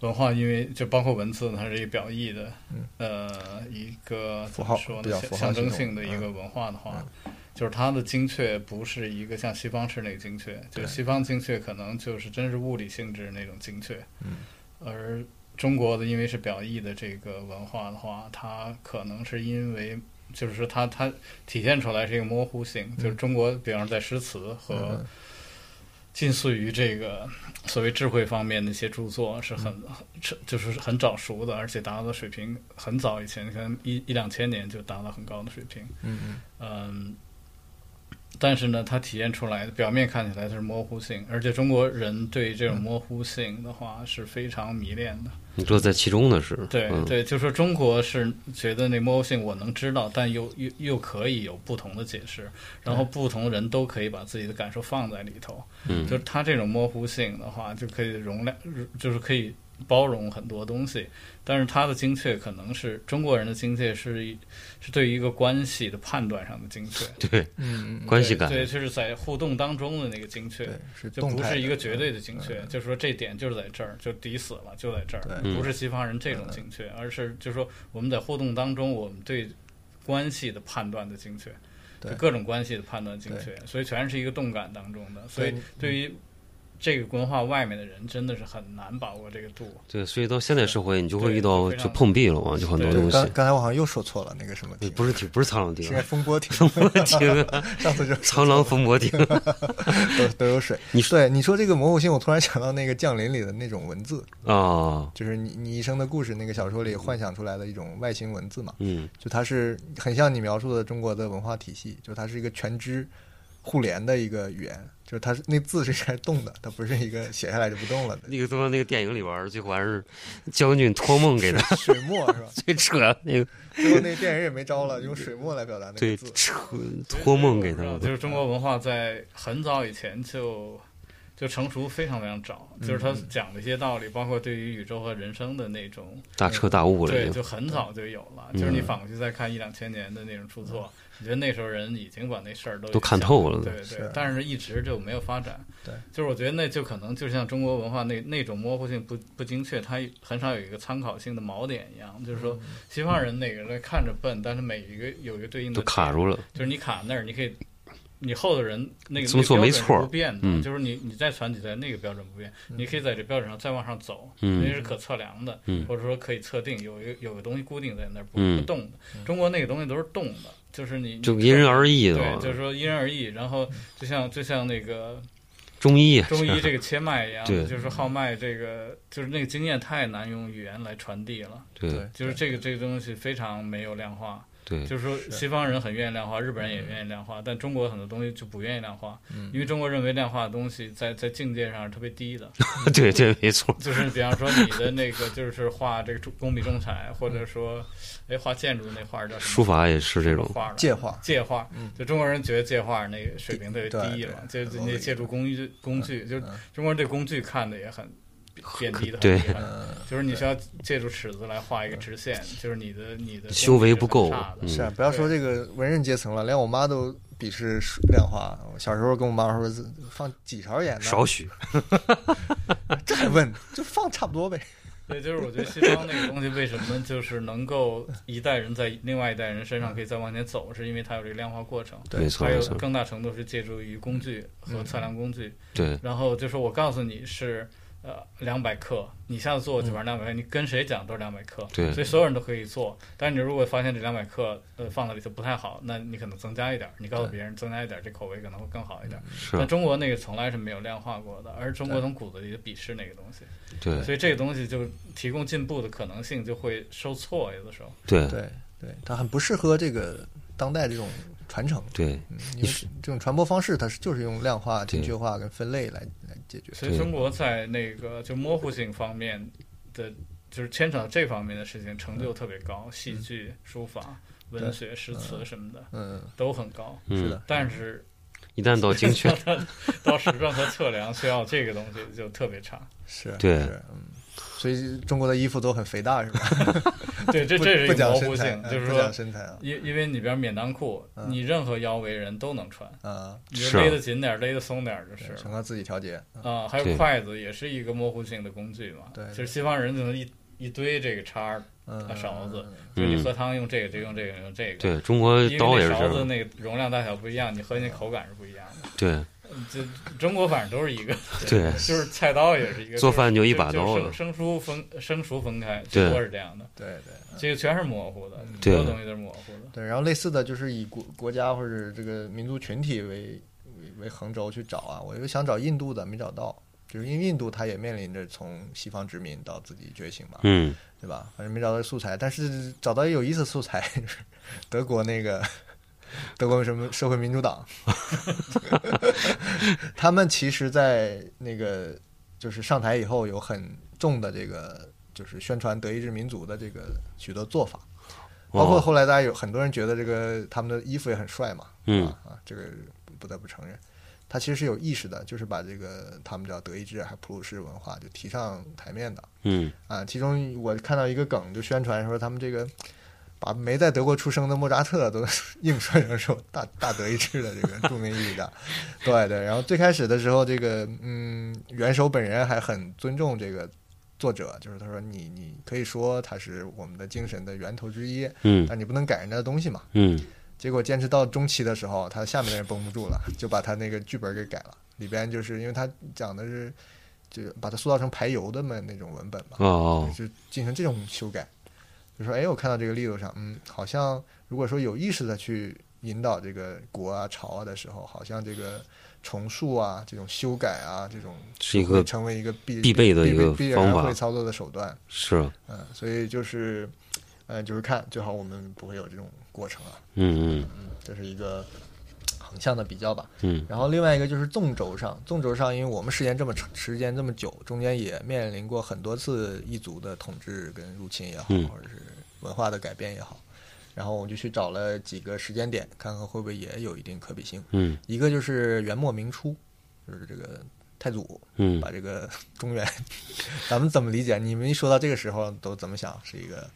文化，因为就包括文字，它是一个表意的，呃，一个怎符号么说呢？象象征性的一个文化的话，就是它的精确不是一个像西方式那个精确，就西方精确可能就是真是物理性质那种精确，嗯，而中国的因为是表意的这个文化的话，它可能是因为。就是说它，它体现出来是一个模糊性，就是中国，比方说在诗词和嗯近似于这个所谓智慧方面的一些著作是很，是就是很早熟的，而且达到的水平很早以前，可能一一两千年就达到很高的水平。嗯嗯，但是呢，它体现出来的表面看起来是模糊性，而且中国人对这种模糊性的话是非常迷恋的。你说在其中的是，嗯、对对，就说中国是觉得那模糊性我能知道，但又又又可以有不同的解释，然后不同人都可以把自己的感受放在里头。嗯，就是它这种模糊性的话，就可以容量，就是可以包容很多东西。但是它的精确可能是中国人的精确是是对于一个关系的判断上的精确。对，嗯，关系感。对，就是在互动当中的那个精确。是就不是一个绝对的精确，就是说这点就是在这儿，就抵死了，就在这儿，对不是西方人这种精确，而是就是说我们在互动当中，我们对关系的判断的精确，对。对各种关系的判断精确，所以全是一个动感当中的，所以对于这个文化外面的人，真的是很难把握这个度。对，所以到现代社会，你就会遇到就碰壁了嘛，就很多东西刚。刚才我好像又说错了，那个什么艇，不是挺不是苍狼是町应该风波艇，风波艇，上次就苍狼风波艇。都都有水。你对你说这个模糊性，我突然想到那个《降临》里的那种文字，啊，就是你你一生的故事那个小说里幻想出来的一种外形文字嘛，嗯，就它是很像你描述的中国的文化体系，就它是一个全知互联的一个语言，就是它是那字是在动的，它不是一个写下来就不动了的。那个东那个电影里边儿，最后还是将军托梦给他，水墨是吧？最扯那个最后那个电影也没招了，用水墨来表达那个字。扯托梦给他就是中国文化在很早以前就就成熟非常非常早，就是他讲的一些道理，包括对于宇宙和人生的那种，大彻大悟了对，就很早就有了。嗯就是你反过去再看一两千年的那种著作，你觉得那时候人已经把那事儿都都看透了对对，但是一直就没有发展。对，就是我觉得那就可能就像中国文化那那种模糊性不不精确，它很少有一个参考性的锚点一样。就是说，西方人那个人看着笨，但是每一个有一个对应的都卡住了，就是你卡那儿，你可以，你后头人那个这么做没错是不变的，嗯就是你你再传几代，那个标准不变，你可以在这标准上再往上走，嗯那是可测量的，嗯或者说可以测定，有一个有个东西固定在那儿不嗯不动的。中国那个东西都是动的，就是你你就因人而异的对，就是说因人而异。然后就像就像那个中医，中医这个切脉一样，对就是号脉这个，就是那个经验太难用语言来传递了，对对就是这个这个东西非常没有量化。对就是说，西方人很愿意量化，日本人也愿意量化，但中国很多东西就不愿意量化，因为中国认为量化的东西在在境界上是特别低的。对对，没错。就是比方说你的那个，就是画这个中工笔重彩，或者说，哎，画建筑那画叫什么？书法也是这种，画儿界画，界画，就中国人觉得界画那个水平特别低了，对就是你借助工具工具，就中国人对工具看的也很贬低的很对厉害。嗯，就是你需要借助尺子来画一个直线，就是你的你的修为不够是啊，不要说这个文人阶层了，连我妈都鄙视量化。我小时候跟我妈说放几勺盐呢？少许。这还问？就放差不多呗。对，就是我觉得西方那个东西为什么就是能够一代人在另外一代人身上可以再往前走，是因为它有这个量化过程。没错还有，更大程度是借助于工具和测量工具，对然后就是我告诉你是呃两百克，你下次做就玩两百克，你跟谁讲都是两百克，对所以所有人都可以做。但是你如果发现这两百克呃放在里头不太好，那你可能增加一点，你告诉别人增加一点，这口味可能会更好一点儿。是但中国那个从来是没有量化过的，而中国从骨子里就鄙视那个东西，对所以这个东西就提供进步的可能性就会受挫，有的时候。对对对，它很不适合这个当代这种传承。对，嗯，因为这种传播方式，它是就是用量化、对精确化跟分类来来解决。所以中国在那个就模糊性方面的，就是牵扯到这方面的事情，成就特别高，戏剧、书法、文学、诗词什么的嗯，都很高。嗯是的，但是一旦到精确，到实证和测量需要这个东西就特别差。是，对，嗯。所以中国的衣服都很肥大，是吧？对，这这是一个模糊性，就是说，身材啊，因因为你比方免裆裤，嗯你任何腰围人都能穿，啊，你就是啊勒得紧点，勒得松点就是了。全靠自己调节。嗯啊，还有筷子也是一个模糊性的工具嘛。对就是西方人就能一一堆这个叉勺子，嗯就你喝汤用这个，就用这个用这个。对中国因为刀也是这样，那勺子那个容量大小不一样，你喝进去口感是不一样的。对这中国反正都是一个，对。就是菜刀也是一个，做饭就一把刀是生生熟分生熟分开，对。最多是这样的。对对。这个全是模糊的，对。所有东西都是模糊的。对，然后类似的就是以国国家或者这个民族群体为为为横轴去找啊，我就想找印度的，没找到，就是因为印度它也面临着从西方殖民到自己觉醒嘛，嗯。对吧？反正没找到素材，但是找到有意思素材，就是德国那个德国什么社会民主党，他们其实，在那个就是上台以后，有很重的这个就是宣传德意志民族的这个许多做法，包括哦后来大家有很多人觉得这个他们的衣服也很帅嘛，嗯。啊啊，这个不得不承认，他其实是有意识的，就是把这个他们叫德意志还普鲁士文化就提上台面的。嗯。啊。其中我看到一个梗，就宣传说他们这个把没在德国出生的莫扎特都 硬说成是大大德意志的这个著名艺术家，对对。然后最开始的时候，这个嗯，元首本人还很尊重这个。作者就是他说你你可以说他是我们的精神的源头之一，嗯但你不能改人家的东西嘛。嗯结果坚持到中期的时候，他下面的人绷不住了，就把他那个剧本给改了。里边就是因为他讲的是，就把它塑造成排油的嘛那种文本嘛，哦哦就进行这种修改。就说哎，我看到这个力度上，嗯，好像如果说有意识的去引导这个国啊朝啊的时候，好像这个重塑啊这种修改啊这种是一个成为一个必必备的一个必然会操作的手段。是嗯，所以就是，呃，就是看最好我们不会有这种过程啊。嗯嗯嗯，这是一个横向的比较吧。嗯然后另外一个就是纵轴上，纵轴上，因为我们时间这么长，时间这么久，中间也面临过很多次异族的统治跟入侵也好，嗯或者是文化的改变也好。然后我就去找了几个时间点，看看会不会也有一定可比性。嗯一个就是元末明初，就是这个太祖嗯把这个 中原，咱们怎么理解？你们一说到这个时候都怎么想？是一个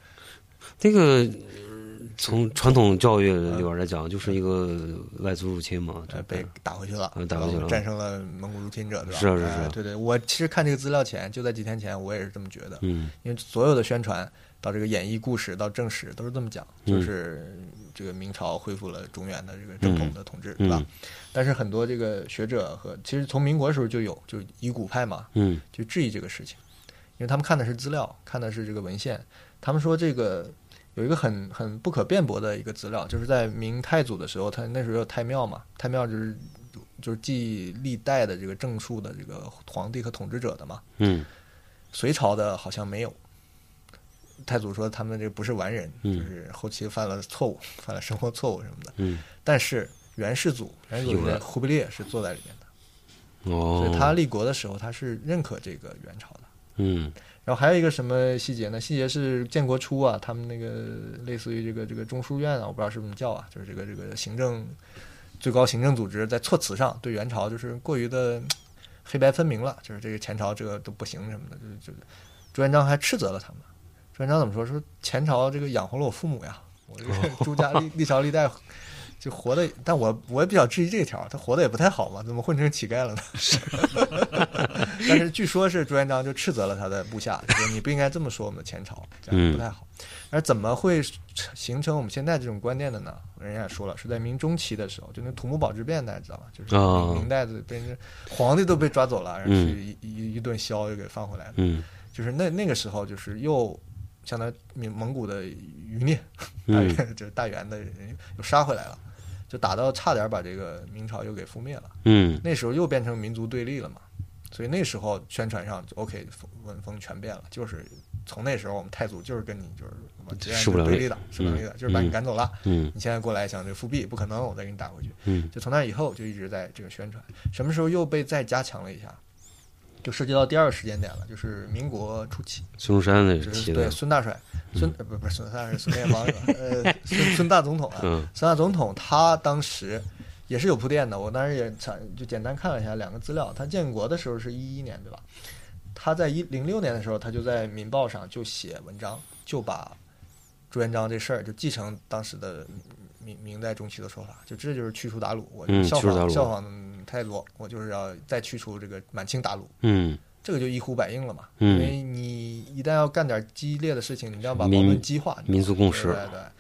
这个呃从传统教育里边来讲，就是一个外族入侵嘛，呃，被打回去了，嗯打回去了。战胜了蒙古入侵者，对吧？是啊是啊是对对，我其实看这个资料前，就在几天前，我也是这么觉得，嗯。因为所有的宣传到这个演绎故事到正史都是这么讲，嗯。就是这个明朝恢复了中原的这个正统的统治，对吧？嗯？但是很多这个学者和其实从民国的时候就有，就以古派嘛，嗯。就质疑这个事情，因为他们看的是资料，看的是这个文献，他们说这个有一个很很不可辩驳的一个资料，就是在明太祖的时候，他那时候有太庙嘛，太庙就是就是记历代的这个正数的这个皇帝和统治者的嘛，嗯隋朝的好像没有。太祖说他们这不是完人，嗯就是后期犯了错误，犯了生活错误什么的。嗯但是元世祖，元世祖的忽必烈是坐在里面的，哦，所以他立国的时候，他是认可这个元朝的。嗯然后还有一个什么细节呢？细节是建国初啊，他们那个类似于这个这个中书院啊，我不知道是不是这么叫啊，就是这个这个行政最高行政组织在措辞上对元朝就是过于的黑白分明了，就是这个前朝这个都不行什么的，就是就是朱元璋还斥责了他们。朱元璋怎么说？说前朝这个养活了我父母呀，我这个 朱家历历朝历代就活的，但我我也比较质疑这条，他活的也不太好嘛，怎么混成乞丐了呢？是 但是据说是朱元璋就斥责了他的部下，就说你不应该这么说我们的前朝，这样不太好。而怎么会形成我们现在这种观念的呢？人家也说了，是在明中期的时候，就那土木堡之变，大家知道吧？就是啊明明代的被人皇帝都被抓走了，然后去一一一顿削又给放回来了。嗯就是那那个时候，就是又相当于蒙蒙古的余孽，大嗯元就是大元的人又杀回来了，就打到差点把这个明朝又给覆灭了。嗯那时候又变成民族对立了嘛，所以那时候宣传上就 OK 文风全变了，就是从那时候我们太祖就是跟你就是我既然是势不两立对立的，势不对立的，就是把你赶走了。嗯你现在过来想这复辟，不可能，我再给你打回去。嗯就从那以后就一直在这个宣传，什么时候又被再加强了一下，就涉及到第二个时间点了，就是民国初期，孙中山那就是对提的，孙大帅，孙、呃不不是孙大帅，孙建邦是吧？呃，孙孙大总统啊，嗯。孙大总统他当时也是有铺垫的，我当时也查就简单看了一下两个资料，他建国的时候是一一年对吧？他在一零六年的时候，他就在《民报》上就写文章，就把朱元璋这事儿就继承当时的明明代中期的说法，就这就是驱除鞑虏，我就效仿效仿太祖，我就是要再驱除这个满清大陆。嗯。这个就一呼百应了嘛，嗯。因为你一旦要干点激烈的事情，你一定要把矛盾激化，民族共识。对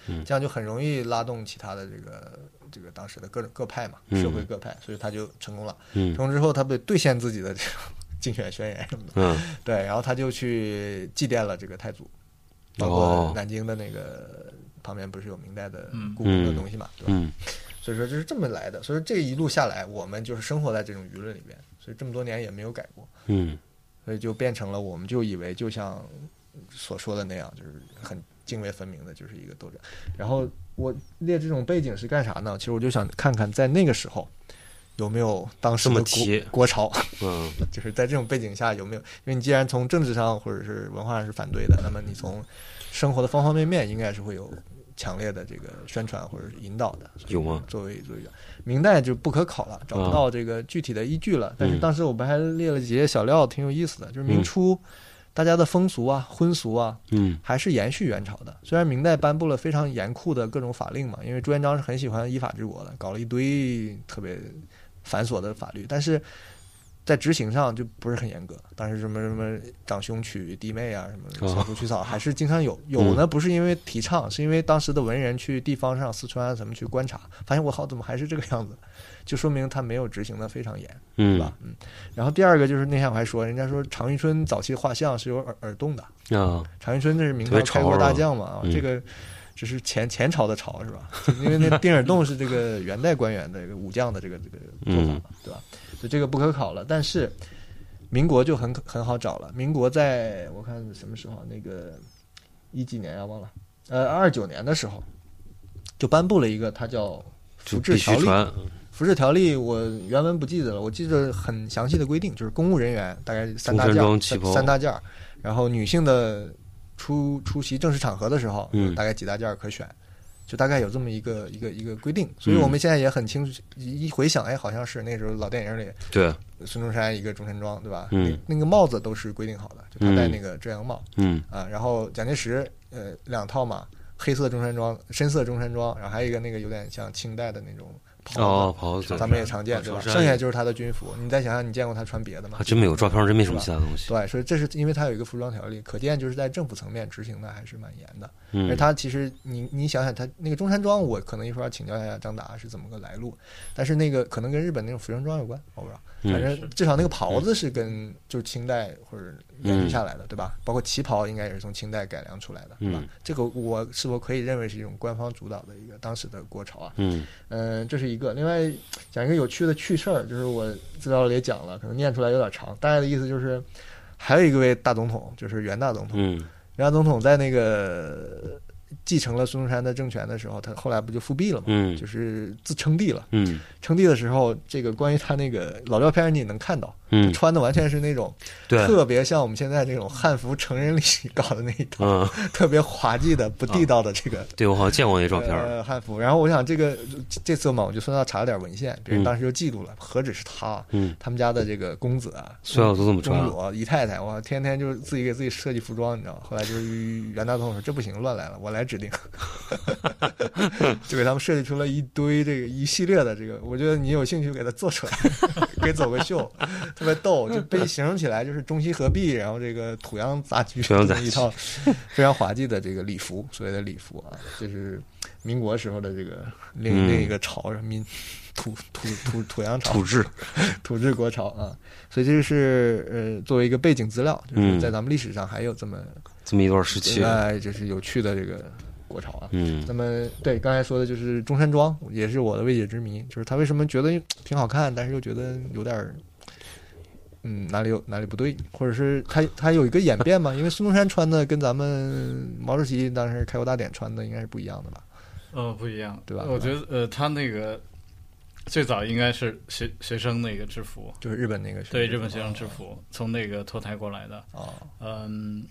对这样就很容易拉动其他的这个这个当时的各种各派嘛，嗯。社会各派，所以他就成功了。嗯。成功之后，他被兑现自己的这种竞选宣言什么的，嗯。对，然后他就去祭奠了这个太祖，包哦括南京的那个旁边不是有明代的嗯故宫的东西嘛，对吧？嗯所以说就是这么来的，所以说这一路下来，我们就是生活在这种舆论里边，所以这么多年也没有改过。嗯所以就变成了，我们就以为就像所说的那样，就是很泾渭分明的，就是一个斗争。然后我列这种背景是干啥呢？其实我就想看看在那个时候有没有当时的提国国潮，嗯就是在这种背景下有没有？因为你既然从政治上或者是文化上是反对的，那么你从生活的方方面面应该是会有强烈的这个宣传或者是引导的。有吗？作为作为一个明代就不可考了，找不到这个具体的依据了。但是嗯当时我们还列了几页小料，挺有意思的，就是明初大家的风俗啊、婚俗啊，嗯还是延续元朝的。虽然明代颁布了非常严酷的各种法令嘛，因为朱元璋是很喜欢依法治国的，搞了一堆特别繁琐的法律，但是在执行上就不是很严格。当时什么什么长兄娶弟妹啊，什么哦小叔娶嫂，还是经常有。有呢，不是因为提倡，是因为当时的文人去地方上、四川啊什么去观察，发现我靠，怎么还是这个样子？就说明他没有执行的非常严。对嗯吧？嗯，然后第二个就是那天我还说，人家说常遇春早期画像是有耳耳洞的，啊常遇春这是明朝开国大将嘛，啊，嗯这个只是前前朝的朝是吧？因为那丁耳洞是这个元代官员的这个武将的这个这个做法嗯嘛，对吧？所以这个不可考了。但是民国就很很好找了，民国在我看什么时候啊？那个一几年啊？忘了，呃二九年的时候就颁布了一个，它叫就必须服制条例。传，服饰条例我原文不记得了，我记得很详细的规定，就是公务人员大概三大件，三大件儿，然后女性的出出席正式场合的时候，嗯大概几大件可选，就大概有这么一个一个一个规定，所以嗯我们现在也很清楚，一一回想，哎，好像是那时候老电影里对，孙中山一个中山装，对吧？嗯。那那个帽子都是规定好的，就他戴那个遮阳帽。嗯。啊，然后蒋介石呃两套嘛，黑色中山装、深色中山装，然后还有一个那个有点像清代的那种哦，袍子，咱们也常见，对吧？剩下就是他的军服。你再想想，你见过他穿别的吗还？真没有照片真没什么其他东西，对，所以这是因为他有一个服装条例，可见就是在政府层面执行的还是蛮严的。而嗯他其实你你想想，他那个中山装，我可能一会儿要请教一下张达是怎么个来路，但是那个可能跟日本那种服装装有关，我不知道。反嗯正至少那个袍子是跟就是清代或者延续下来的，对吧？包括旗袍应该也是从清代改良出来的，对吧嗯？这个我是否可以认为是一种官方主导的一个当时的国潮啊？嗯嗯，这是一个。另外讲一个有趣的趣事儿，就是我资料里也讲了，可能念出来有点长，大概的意思就是，还有一位大总统，就是袁大总统。嗯袁大总统在那个继承了孙中山的政权的时候，他后来不就复辟了嘛？嗯就是自称帝了。嗯称帝的时候，这个关于他那个老照片你也能看到，嗯，穿的完全是那种对，特别像我们现在这种汉服成人礼搞的那一套，嗯，特别滑稽的、不地道的这个对我好像见过那照片汉服。然后我想这个这次嘛，我就顺道查了点文献，别人嗯当时就记录了，何止是他，嗯，他们家的这个公子啊，所有都这么公穿，主姨太太，我，天天就是自己给自己设计服装，你知道吗？后来就是袁大总统说这不行，乱来了，我来指定，就给他们设计出了一堆这个一系列的这个，我觉得你有兴趣给他做出来，可以走个秀，特别逗，就被形容起来就是中西合璧，然后这个土洋杂居，土洋杂居。这么一套非常滑稽的这个礼服，所谓的礼服啊，就是民国时候的这个另嗯。另一个潮，民土土土土洋潮，土制，土质国潮啊，所以这是呃作为一个背景资料，就是嗯。在咱们历史上还有这么这么一段时期，哎，就是有趣的这个国潮啊。嗯那么对刚才说的就是中山装，也是我的未解之谜，就是他为什么觉得挺好看，但是又觉得有点儿。嗯，哪里有哪里不对，或者是他他有一个演变嘛？因为孙中山穿的跟咱们毛主席当时开国大典穿的应该是不一样的吧？呃，不一样，对吧我觉得呃，他那个最早应该是学学生那个制服，就是日本那个对，日本学生制服从那个脱胎过来的。哦，嗯，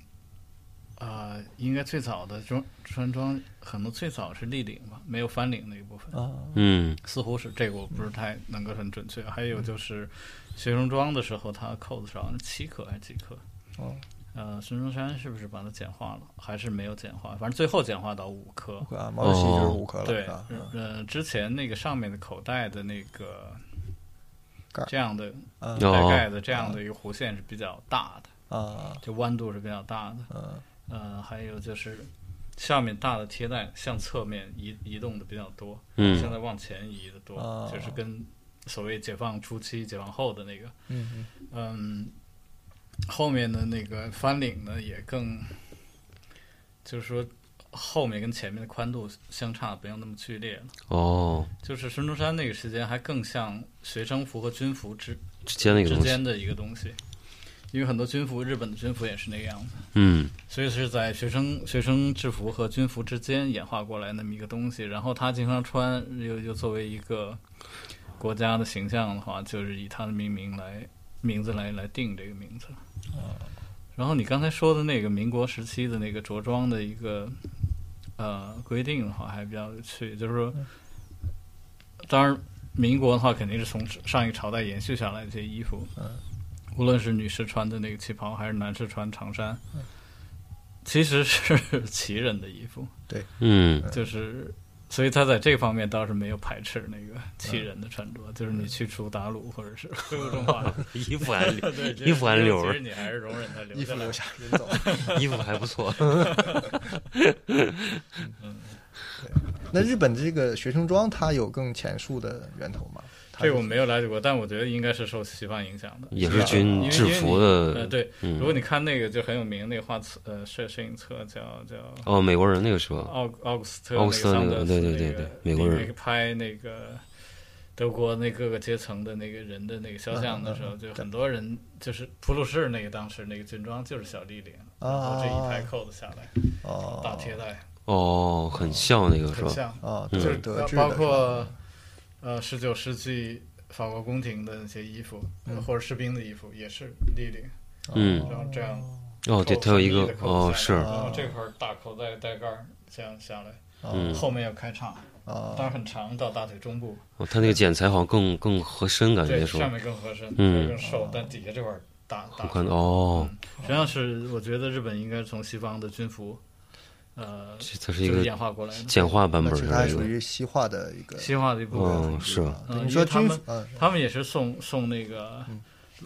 啊、应该最早的中穿装可能最早是立领吧，没有翻领那一部分，哦嗯似乎是这个我不是太能够很准确。还有就是学生装的时候，它扣子上是七颗还是几颗？哦，呃，孙中山是不是把它简化了，还是没有简化？反正最后简化到五颗。啊，毛主席就是五颗了，对呃，之前那个上面的口袋的那个盖这样的带盖的这样的一个弧线是比较大的，啊，就弯度是比较大的。嗯呃，还有就是下面大的贴带向侧面移移动的比较多，嗯现在往前移的多，哦就是跟所谓解放初期、解放后的那个，嗯嗯，后面的那个翻领呢也更，就是说后面跟前面的宽度相差不要那么剧烈了。哦，就是孙中山那个时间还更像学生服和军服之之间那个之东西，间的一个东西，因为很多军服，日本的军服也是那个样子，嗯。所以是在学生学生制服和军服之间演化过来那么一个东西。然后他经常穿，又又作为一个国家的形象的话，就是以他的命名来名字来来定这个名字。然后你刚才说的那个民国时期的那个着装的一个呃规定的话，还比较有趣，就是说，当然民国的话肯定是从上一个朝代延续下来的这些衣服，无论是女士穿的那个旗袍，还是男士穿长衫，其实是 旗人的衣服，对嗯就是。所以他在这方面倒是没有排斥那个旗人的穿着，就是你去除鞑虏或者是恢复中华，衣服还对，衣服还留着其实，你还是容忍他留衣服留。下，人走。衣服还不错。那日本这个学生装，它有更前述的源头吗？这个我没有了解过，但我觉得应该是受西方影响的，也是军制服的呃，的，对，嗯。如果你看那个就很有名那个画册，呃，摄摄影册叫叫哦，美国人那个是吧？奥奥古斯特奥古斯特那个对对对对美国人拍那个德国那各个阶层的那个人的那个肖像的时候，就很多人就是普鲁士那个当时那个军装就是小立领，然后这一排扣子下来，哦，大贴带，哦，很像那个是吧？很像，哦，嗯就是德，包括吧呃十九世纪法国宫廷的那些衣服，或者士兵的衣服也是立领，嗯然后这样。哦，对，它有一个哦是，然后这块儿大口袋带盖儿这样下来，嗯后面要开叉，啊当然很长到大腿中部，哦，它那个剪裁好像更更合身，感对，觉说上面更合身，嗯更瘦，但底下这块儿大大我。看哦，实际上是我觉得日本应该从西方的军服，呃，这它是一个演化过来的，简化版本它。属于西化的一个西化的一部分。哦，是吧？嗯你说他们他们也是送送那个嗯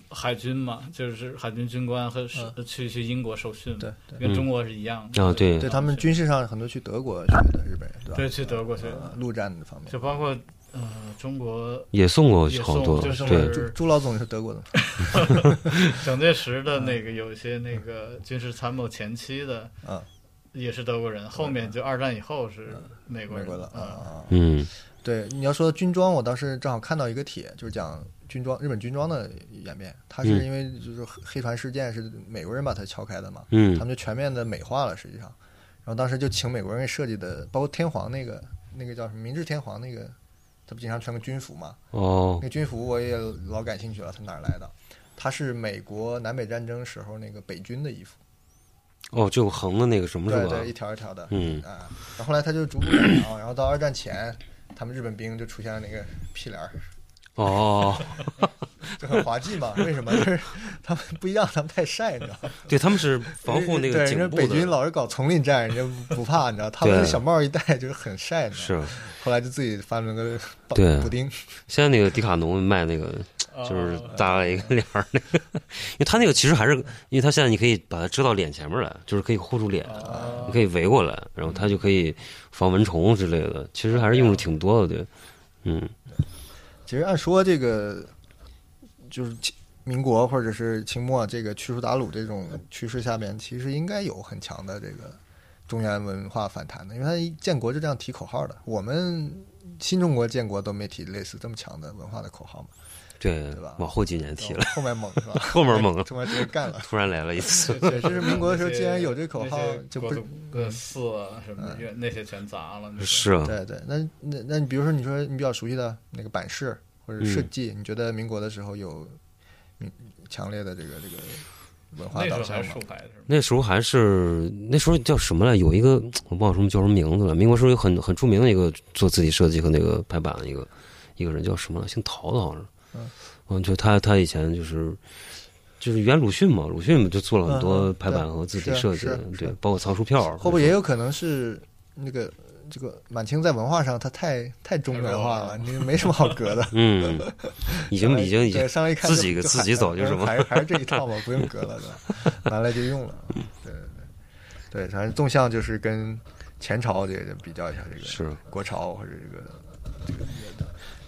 海军嘛，就是海军军官和是去去英国受训，对对跟中国是一样的。啊对对他们军事上很多去德国学的日本人，对吧？对去德国去呃陆战方面就。包括呃中国也送过也好多，送就是对，朱朱老总是德国的，蒋介石的那个有一些那个军事参谋前期的，嗯，也是德国人，后面就二战以后是美国人美国的啊。啊。嗯对，你要说军装，我当时正好看到一个帖，就是讲军装日本军装的演变。它是嗯因为就是黑黑船事件是美国人把它敲开的嘛，他嗯们就全面的美化了，实际上。然后当时就请美国人设计的，包括天皇那个那个叫什么明治天皇那个，他不经常穿个军服嘛？哦那个军服我也老感兴趣了，它哪儿来的？他是美国南北战争时候那个北军的衣服，哦，就横的那个什么是吧？对对，一条一条的，嗯。啊，然后后来他就逐步改良，然后到二战前，他们日本兵就出现了那个屁帘儿，哦，就很滑稽嘛。为什么？就是他们不一样，他们太晒，你知道吗？对，他们是防护那个对，人家颈部，北军老是搞丛林战，人家不怕，你知道，他们那小帽一戴就是很晒，你知道吗。是后来就自己发明个补对补丁，现在那个迪卡侬卖那个就是哦搭了一个帘儿那个，因为它那个其实还是，因为它现在你可以把它遮到脸前面来，就是可以护住脸，哦你可以围过来，然后它就可以防蚊虫之类的，其实还是用的挺多的，对，嗯其实按说这个就是清民国或者是清末这个驱除鞑虏这种趋势下边，其实应该有很强的这个中原文化反弹的，因为他一建国就这样提口号的。我们新中国建国都没提类似这么强的文化的口号嘛，对对吧，往后几年提了，后面猛是吧？后面猛中间 直接干了。突然来了一次，对，这是民国的时候，既然有这口号，就不国族的寺啊什么的，那些全砸了。是啊，对对。那那那你比如说，你说你比较熟悉的那个版式或者设嗯计，你觉得民国的时候有民强烈的这个这个文化那时还导向吗？那时候还是那时候叫什么来？有一个我忘了什么叫什么名字了。民国时候有很很著名的一个做字体设计和那个排版的一个一个人叫什么了？姓陶的，好像是。嗯嗯，就他他以前就是就是原鲁迅嘛，鲁迅就做了很多排版和字体设计是是，对，包括藏书票。会不会也有可能是那个这个满清在文化上它太太中原化了，你没什么好隔的。嗯，已经已经已经来一看自己自己走就还什么还是还是这一套嘛，不用隔了，对吧？拿来就用了。对对对，对，反正纵向就是跟前朝这个比较一下这个是。国朝或者这个。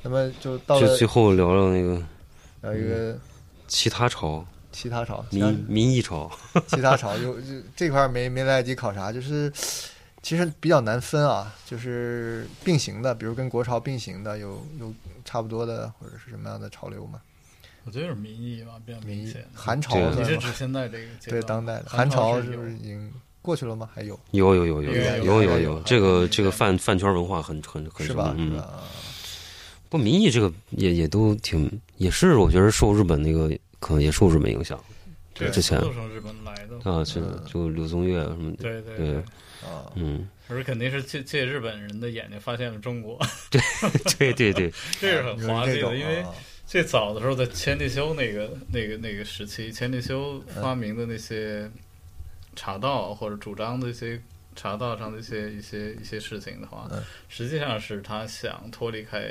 那么就到了就最后聊聊那个聊一个其他朝，其他朝，民民意朝。其他朝就就这块没没来得及考察，就是其实比较难分啊，就是并行的，比如跟国潮并行的有有差不多的或者是什么样的潮流嘛？我觉得是民意吧，比较民意明显。韩朝对你是指现在这个阶对当代的韩韩朝是不是已经过去了吗？还有有有有有有有有这个这个饭饭饭圈文化很很很是吧？是嗯不民意这个也也都挺也是我觉得受日本那个可能也受日本影响这个之前都从日本来的。啊，是嗯就柳宗悦什么的，对对对啊，嗯，而肯定是借借日本人的眼睛发现了中国，对 对对，这是很滑稽的。因为啊。最早的时候，在千利休那个那个那个时期，千利休嗯发明的那些茶道或者主张的一些茶道上的一些一些一些事情的话，嗯。实际上是他想脱离开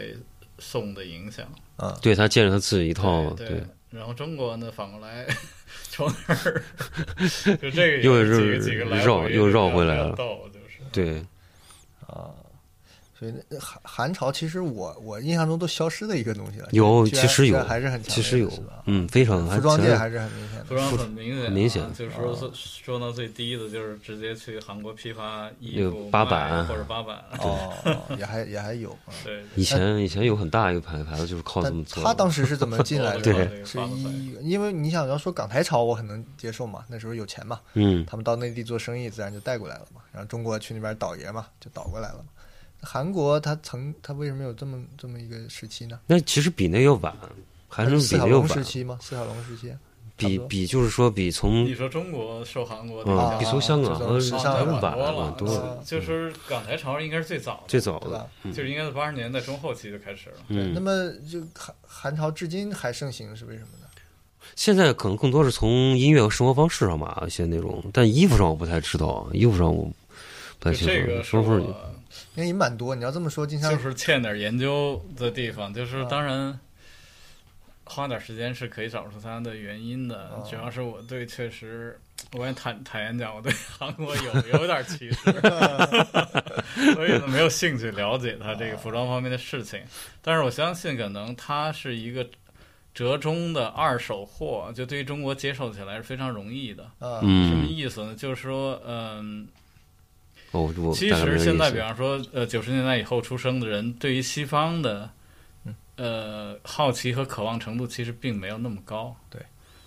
宋的影响。啊，对他建立他自己一套，对。对，然后中国呢，反过来 从那儿 就这个又几是个几个绕又绕回来了逗就是对，啊，所以那韩韩朝其实我我印象中都消失的一个东西了，有其实有还是很强其实有嗯，非常服装界还还是很明显的服装很明显明显就是说是说到最低的，就是直接去韩国批发衣那服个八版卖或者八版，哦，也还也还有啊。对，以前以前有很大一个牌牌子就是靠这么做，他当时是怎么进来的？对是一，因为你想要说港台潮，我很能接受嘛，那时候有钱嘛，嗯，他们到内地做生意，自然就带过来了嘛。然后中国去那边倒爷嘛，就倒过来了嘛。韩国它曾它为什么有这么这么一个时期呢？那其实比那个晚，还是四小龙时比那个晚，期吗？四小龙时期，比比就是说比从你说中国受韩国的嗯影响比从香港这和种时尚还是晚了，多了，就是港台潮应该是最早的，最早的就是应该是八十年代中后期就开始了。嗯那，么就韩韩潮至今还盛行，是为什么呢？现在可能更多是从音乐和生活方式上吧，一些那种，但衣服上我不太知道，衣服上我不太清楚。就这个是说说我因为也蛮多，你要这么说，经常就是欠点研究的地方，就是啊当然花点时间是可以找出它的原因的。啊主要是我对确实，我也坦坦言讲，我对韩国有有点歧视，所以呢没有兴趣了解它这个服装方面的事情。但是我相信，可能它是一个折中的二手货，就对于中国接受起来是非常容易的。嗯，什么嗯，意思呢？就是说，嗯。哦，我其实现在，比方说，呃，九十年代以后出生的人，对于西方的嗯，呃，好奇和渴望程度其实并没有那么高。对，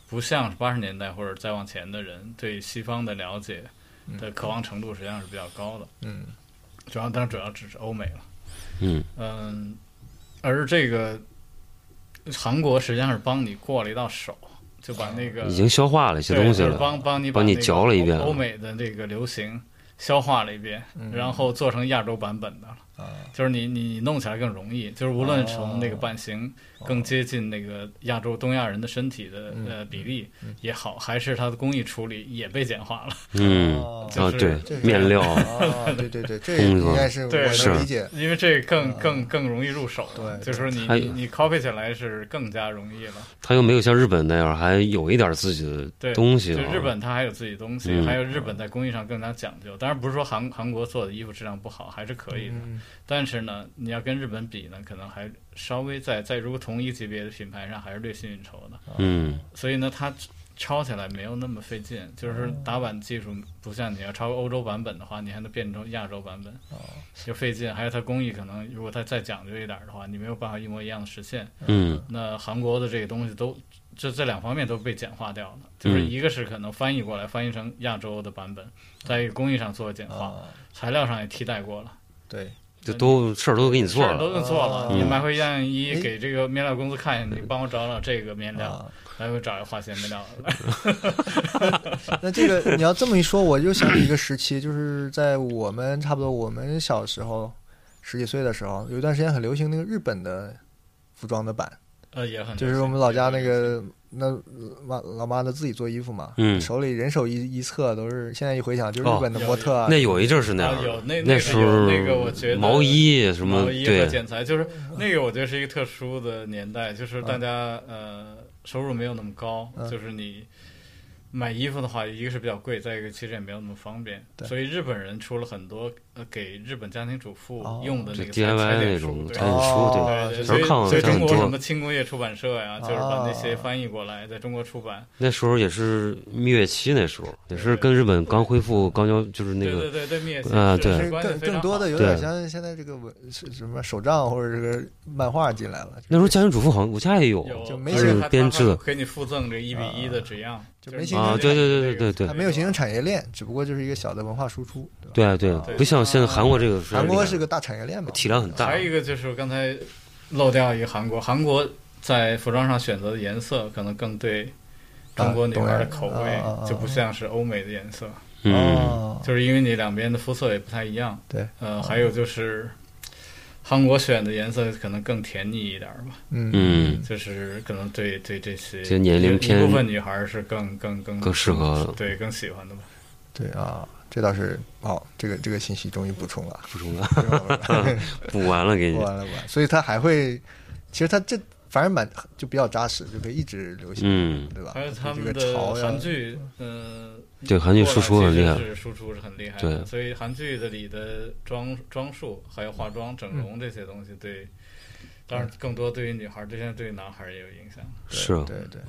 不像是八十年代或者再往前的人对西方的了解的渴望程度实际上是比较高的。嗯主要，当然主要只是欧美了。嗯嗯，而这个韩国实际上是帮你过了一道手，就把那个已经消化了一些东西了，帮帮你把帮你嚼了一遍欧欧美的这个流行消化了一遍，嗯然后做成亚洲版本的了。啊就是你你弄起来更容易，就是无论从那个哦版型更接近那个亚洲东亚人的身体的嗯呃比例也好，还是它的工艺处理也被简化了。嗯哦 就是啊，对面料，啊，对对对，这应该是我对能理解。因为这个更更更容易入手，对就是说你你你 copy 起来是更加容易了。它又没有像日本那样还有一点自己的，东西啊。就日本它还有自己东西，嗯还有日本在工艺上更加讲究。当然不是说韩韩国做的衣服质量不好，还是可以的。嗯但是呢，你要跟日本比呢，可能还稍微在在如果同一级别的品牌上还是略逊一筹的。嗯所以呢，它抄起来没有那么费劲，就是打版技术不像你要抄欧洲版本的话，你还能变成亚洲版本，就费劲。还有它工艺可能，如果它再讲究一点的话，你没有办法一模一样的实现。嗯那韩国的这个东西都这这两方面都被简化掉了，就是一个是可能翻译过来，翻译成亚洲的版本，在一个工艺上做了简化，啊，材料上也替代过了。对，这都事儿都给你做事儿都给你做了，啊你买回一样衣哎。给这个面料公司看一下，你帮我找找这个面料，啊，来回找一个化纤面料。那这个你要这么一说，我就想起一个时期，就是在我们差不多我们小时候十几岁的时候，有一段时间很流行那个日本的服装的版，呃，也很就是我们老家那个那妈老妈她自己做衣服嘛，嗯。手里人手一一册都是，现在一回想就是哦日本的模特啊，那有一阵儿是那样啊有那的，那个时候那个我觉得毛衣什么毛衣和对，剪裁，就是那个我觉得是一个特殊的年代，就是大家呃收入没有那么高，嗯。就是你。买衣服的话，一个是比较贵，再一个其实也没有那么方便，所以日本人出了很多呃给日本家庭主妇用的那个 DIY 那种书裁剪书，哦对，所以所以中国什么轻工业出版社呀，就是把那些哦翻译过来，在中国出版。那时候也是蜜月期，那时候也是跟日本刚恢复刚交，就是那个对对对对，灭啊对更更多的有点对像现在这个文什么手账或者这个漫画进来了，那时候家庭主妇好像我家也有，就没是而且它编制的给你附赠这一比一的纸样，就没形成啊，对对对对对对它没有形成产业链，只不过就是一个小的文化输出，对啊？对对对不像现在韩国这个韩国是个个大产业链嘛，体量很大。还有一个就是我刚才漏掉一个韩国，韩国在服装上选择的颜色可能更对中国女孩的口味就不像是欧美的颜色，嗯，哦，就是因为你两边的肤色也不太一样。对，呃，还有就是韩国选的颜色可能更甜腻一点吧，嗯。嗯。就是可能对对这些这年龄一偏一部分女孩是更更更更适合对更喜欢的吧。对啊，这倒是哦，这个这个信息终于补充了，补充了，补 补完了给你，补完了补完，所以他还会，其实他这反正蛮就比较扎实，就可以一直流行，嗯，对吧？还有他这们的个潮韩剧，呃，对韩剧输出很厉害输出是很厉害。对所以韩剧的里的装装束、还有化妆、整容这些东西，对，当然更多对于女孩儿，这些对于男孩儿也有影响。是啊对对，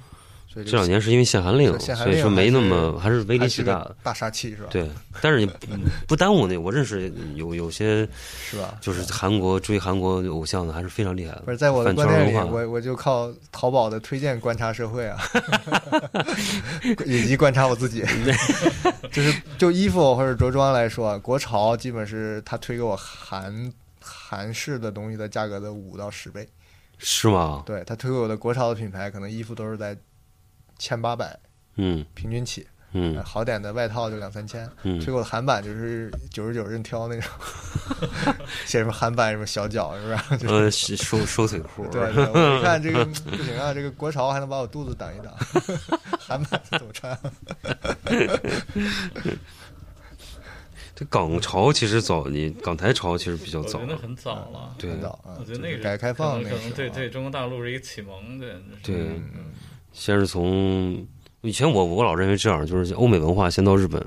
所以这两年是因为限韩令，所以说没那么还是威力巨大的。大杀器是吧？，对，但是你不 不耽误那，我认识有有些是吧？就是韩国追韩国偶像的，还是非常厉害的。不是在我的饭观念里，我我就靠淘宝的推荐观察社会啊，以及观察我自己。就是就衣服或者着装来说，啊，国潮基本是他推给我韩韩式的东西的价格的五到十倍。是吗？对他推给我的国潮的品牌，可能衣服都是在千八百嗯平均起，嗯呃好点的外套就两三千。嗯推给我的韩版就是九十九任挑那种，写什么韩版什么小脚是不 是？就是呃，是收收腿裤，对，对我一看这个 不行啊，这个国潮还能把我肚子挡一挡，韩版怎么穿？这港潮其实早，你港台潮其实比较早我觉，得很早了。对很早啊，我觉得那个就是改革开放可那个时候啊能可能对对中国大陆是一个启蒙的。对嗯先是从以前我我老认为这样，就是欧美文化先到日本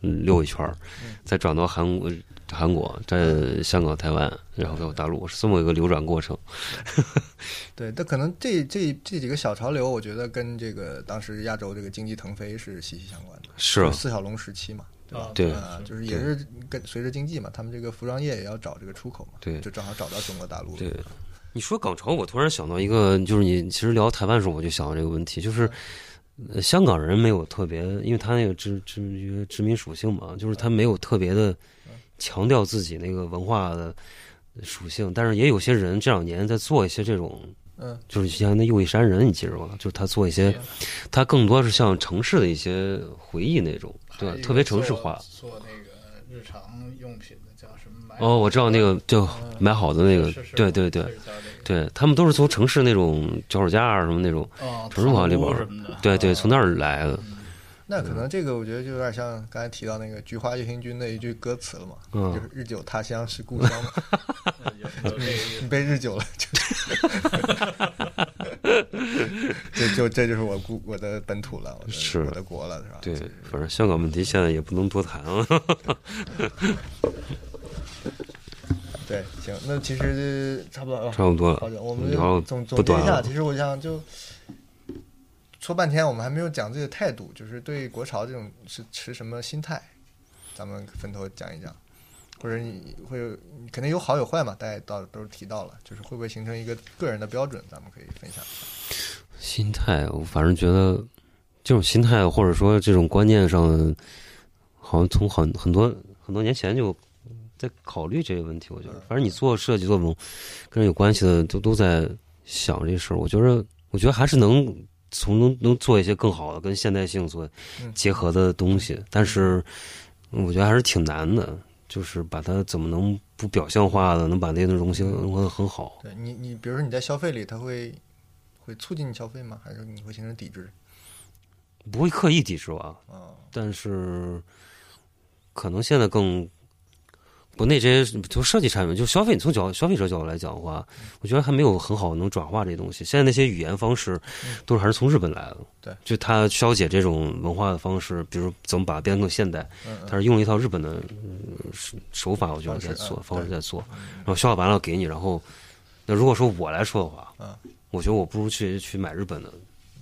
嗯溜一圈儿，再转到韩国。韩国，在香港、台湾，然后到大陆，是这么一个流转过程。对，但可能这这这几个小潮流，我觉得跟这个当时亚洲这个经济腾飞是息息相关的，是啊四小龙时期嘛，对吧啊？就是也是跟随着经济嘛，他们这个服装业也要找这个出口嘛，对就正好找到中国大陆了。对，你说港潮，我突然想到一个，就是你其实聊台湾的时候，我就想到这个问题，就是、呃香港人没有特别，因为他那个殖殖殖民属性嘛，就是他没有特别的强调自己那个文化的属性，但是也有些人这两年在做一些这种。嗯，就是像那右翼山人，你记着吗？就是他做一些，他更多是像城市的一些回忆那种，对，特别城市化。做那个日常用品的叫什么买？哦，我知道那个就买好的那个对对对对，他们都是从城市那种脚手架啊什么那种，哦，城市化里边对对，从那儿来的。那可能这个我觉得就有点像刚才提到那个《菊花夜行军》的一句歌词了嘛，嗯就是日久他乡是故乡嘛，有有这个意思你被日久了就 就就这就是我故我的本土了，我的是我的国了，是吧？对，反正香港问题现在也不能多谈了。对，行，那其实差不多了，差不多了好的，我们总总结一下，其实我想就说半天，我们还没有讲自己的态度，就是对国潮这种是持什么心态，咱们分头讲一讲，或者你会有肯定有好有坏嘛，大家到都是提到了，就是会不会形成一个个人的标准，咱们可以分享一下。心态，我反正觉得这种心态，或者说这种观念上，好像从很很多很多年前就在考虑这个问题。我觉得，反正你做设计、做这种跟人有关系的，都都在想这事儿。我觉得，我觉得还是能从能能做一些更好的跟现代性做嗯结合的东西，但是我觉得还是挺难的。就是把它怎么能不表象化的，能把那些东西融合的很好。对你，你比如说你在消费里，它会会促进你消费吗？还是你会形成抵制？不会刻意抵制吧？啊、但是可能现在更国内这些就设计产品，就消费，你从角消费者角度来讲的话，我觉得还没有很好能转化这些东西。现在那些语言方式，都是还是从日本来的。对。就他消解这种文化的方式，比如怎么把它变得更现代，他是用了一套日本的呃手手法，我觉得在做方式在做，然后消化完了给你，然后那如果说我来说的话，嗯。我觉得我不如去去买日本的，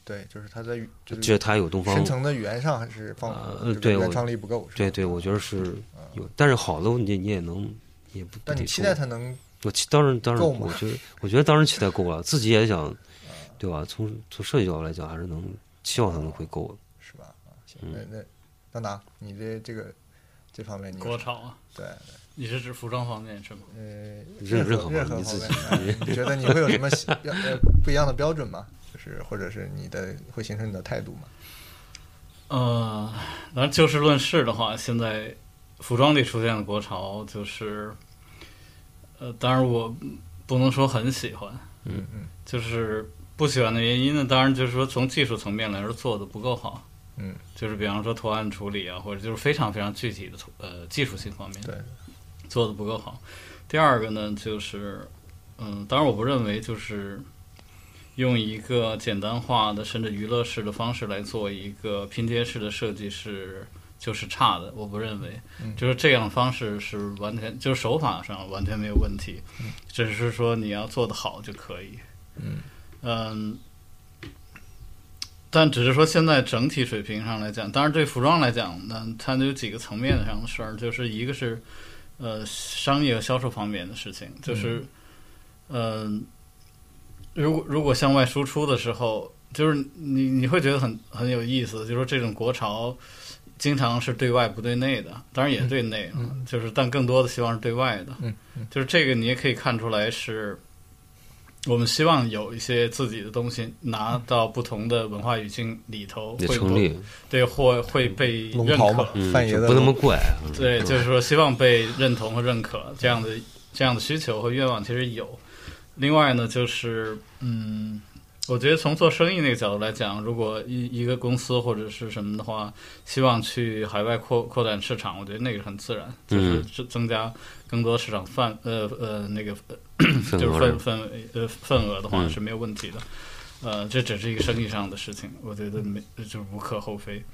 对，就是他在就觉得是它有东方深层的语言上还是放对我原创力不够，对对，我觉得是有，但是好的你你也能也不但你期待它能我期当然当然，我觉得我觉得当然期待够了，自己也想，对吧？从从设计角度来讲，还是能期望它能会够的。是吧？那那那拿你这这个这方面你有国潮啊，对你是指服装方面是吗？呃任任何任何方面你觉得你会有什么 呃不一样的标准吗？就是或者是你的会形成你的态度吗？呃，当然就事论事的话，现在服装里出现的国潮就是，呃，当然我不能说很喜欢，嗯嗯。就是不喜欢的原因呢，当然就是说从技术层面来说做的不够好，嗯，就是比方说图案处理啊，或者就是非常非常具体的图呃技术性方面对，做的不够好。第二个呢，就是嗯，当然我不认为就是用一个简单化的甚至娱乐式的方式来做一个拼接式的设计是就是差的，我不认为，嗯就是这样的方式是完全就是手法上完全没有问题，只是说你要做得好就可以。嗯嗯，但只是说现在整体水平上来讲，当然对服装来讲呢，它有几个层面上的事儿，就是一个是呃商业和销售方面的事情，就是嗯、如果如果向外输出的时候，就是你你会觉得很很有意思，就是说这种国潮。经常是对外不对内的，当然也对内嗯，就是但更多的希望是对外的。嗯嗯。就是这个你也可以看出来是，我们希望有一些自己的东西拿到不同的文化语境里头会不也成立，对，或会被认可。嗯，不那么龙怪，嗯对，就是说希望被认同和认可这样的这样的需求和愿望其实有。另外呢，就是嗯，我觉得从做生意那个角度来讲，如果一一个公司或者是什么的话，希望去海外扩扩展市场，我觉得那个很自然，就是嗯增增加更多市场范呃呃那个就是份份份呃份额的话嗯是没有问题的。呃，这只是一个生意上的事情，我觉得没就是无可厚非。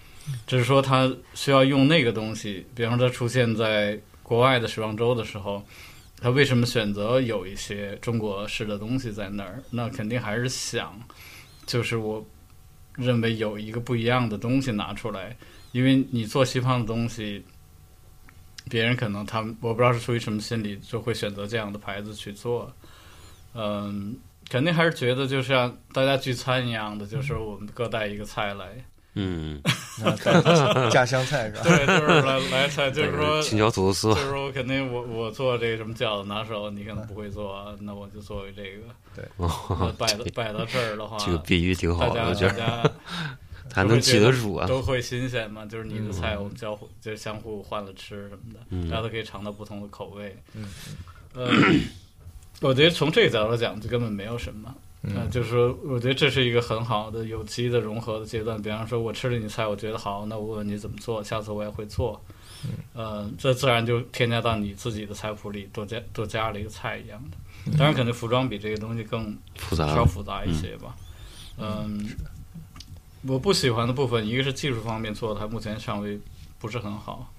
只是说他需要用那个东西，比方说他出现在国外的时装周的时候，他为什么选择有一些中国式的东西在那儿？那肯定还是想，就是我认为有一个不一样的东西拿出来，因为你做西方的东西，别人可能他们我不知道是出于什么心理，就会选择这样的牌子去做。嗯，肯定还是觉得就像大家聚餐一样的，就是我们各带一个菜来，嗯，家乡菜是吧？对，就是来来菜，就是说青椒土豆丝就，是说，肯定我我做这个什么饺子拿手，你可能不会做，那我就作为这个。对摆到摆到这儿的话，这个比喻挺好的，大家我觉得大家 还能记得住啊。都会新鲜嘛。就是你的菜，我们交互就相互换了吃什么的，嗯大家都可以尝到不同的口味。嗯呃，我觉得从这个角度讲，就根本没有什么。呃，嗯就是说，我觉得这是一个很好的有机的融合的阶段。比方说，我吃了你菜，我觉得好，那我问你怎么做，下次我也会做。嗯呃，这自然就添加到你自己的菜谱里，多加多加了一个菜一样的。嗯当然，可能服装比这个东西更复杂稍复杂一些吧。嗯，我不喜欢的部分，一个是技术方面做的它目前尚未不是很好，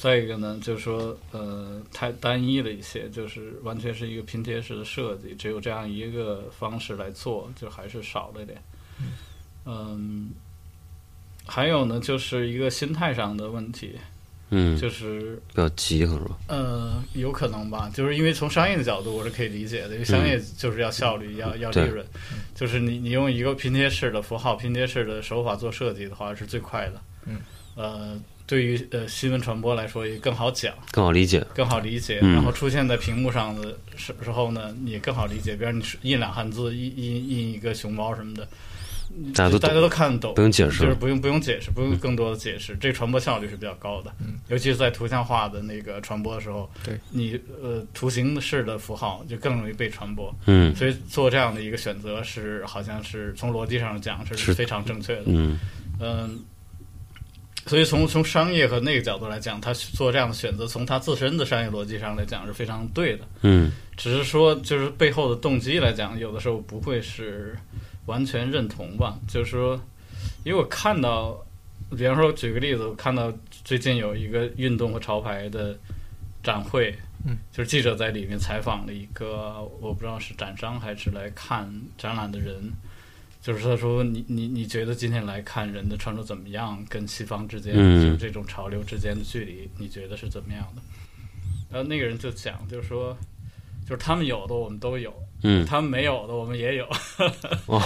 再一个呢，就是说呃太单一了一些，就是完全是一个拼贴式的设计，只有这样一个方式来做，就还是少了点。嗯，还有呢，就是一个心态上的问题，嗯，就是比较急，可能是吧？呃，有可能吧，就是因为从商业的角度，我是可以理解的，因为商业就是要效率，要要利润，就是你你用一个拼贴式的符号、拼贴式的手法做设计的话，是最快的。嗯，呃，对于呃新闻传播来说也更好讲，更好理解。更好理解，嗯然后出现在屏幕上的时时候呢，你也更好理解。比如你印两汉字，印印印一个熊猫什么的，大家都大家都看得懂，不用解释就是不用不用解释，不用更多的解释，这传播效率是比较高的。嗯，尤其是在图像化的那个传播的时候，对你呃图形式的符号就更容易被传播，嗯所以做这样的一个选择是好像是从逻辑上讲是是非常正确的。嗯嗯，所以从从商业和那个角度来讲，他做这样的选择，从他自身的商业逻辑上来讲是非常对的。嗯只是说，就是背后的动机来讲，有的时候不会是完全认同吧。就是说，因为我看到，比方说举个例子，我看到最近有一个运动和潮牌的展会，嗯，就是记者在里面采访了一个我不知道是展商还是来看展览的人，就是他说你你你觉得今天来看人的穿着怎么样，跟西方之间、嗯就是这种潮流之间的距离，你觉得是怎么样的？然后那个人就讲，就是说。就是他们有的我们都有，嗯他们没有的我们也有。哦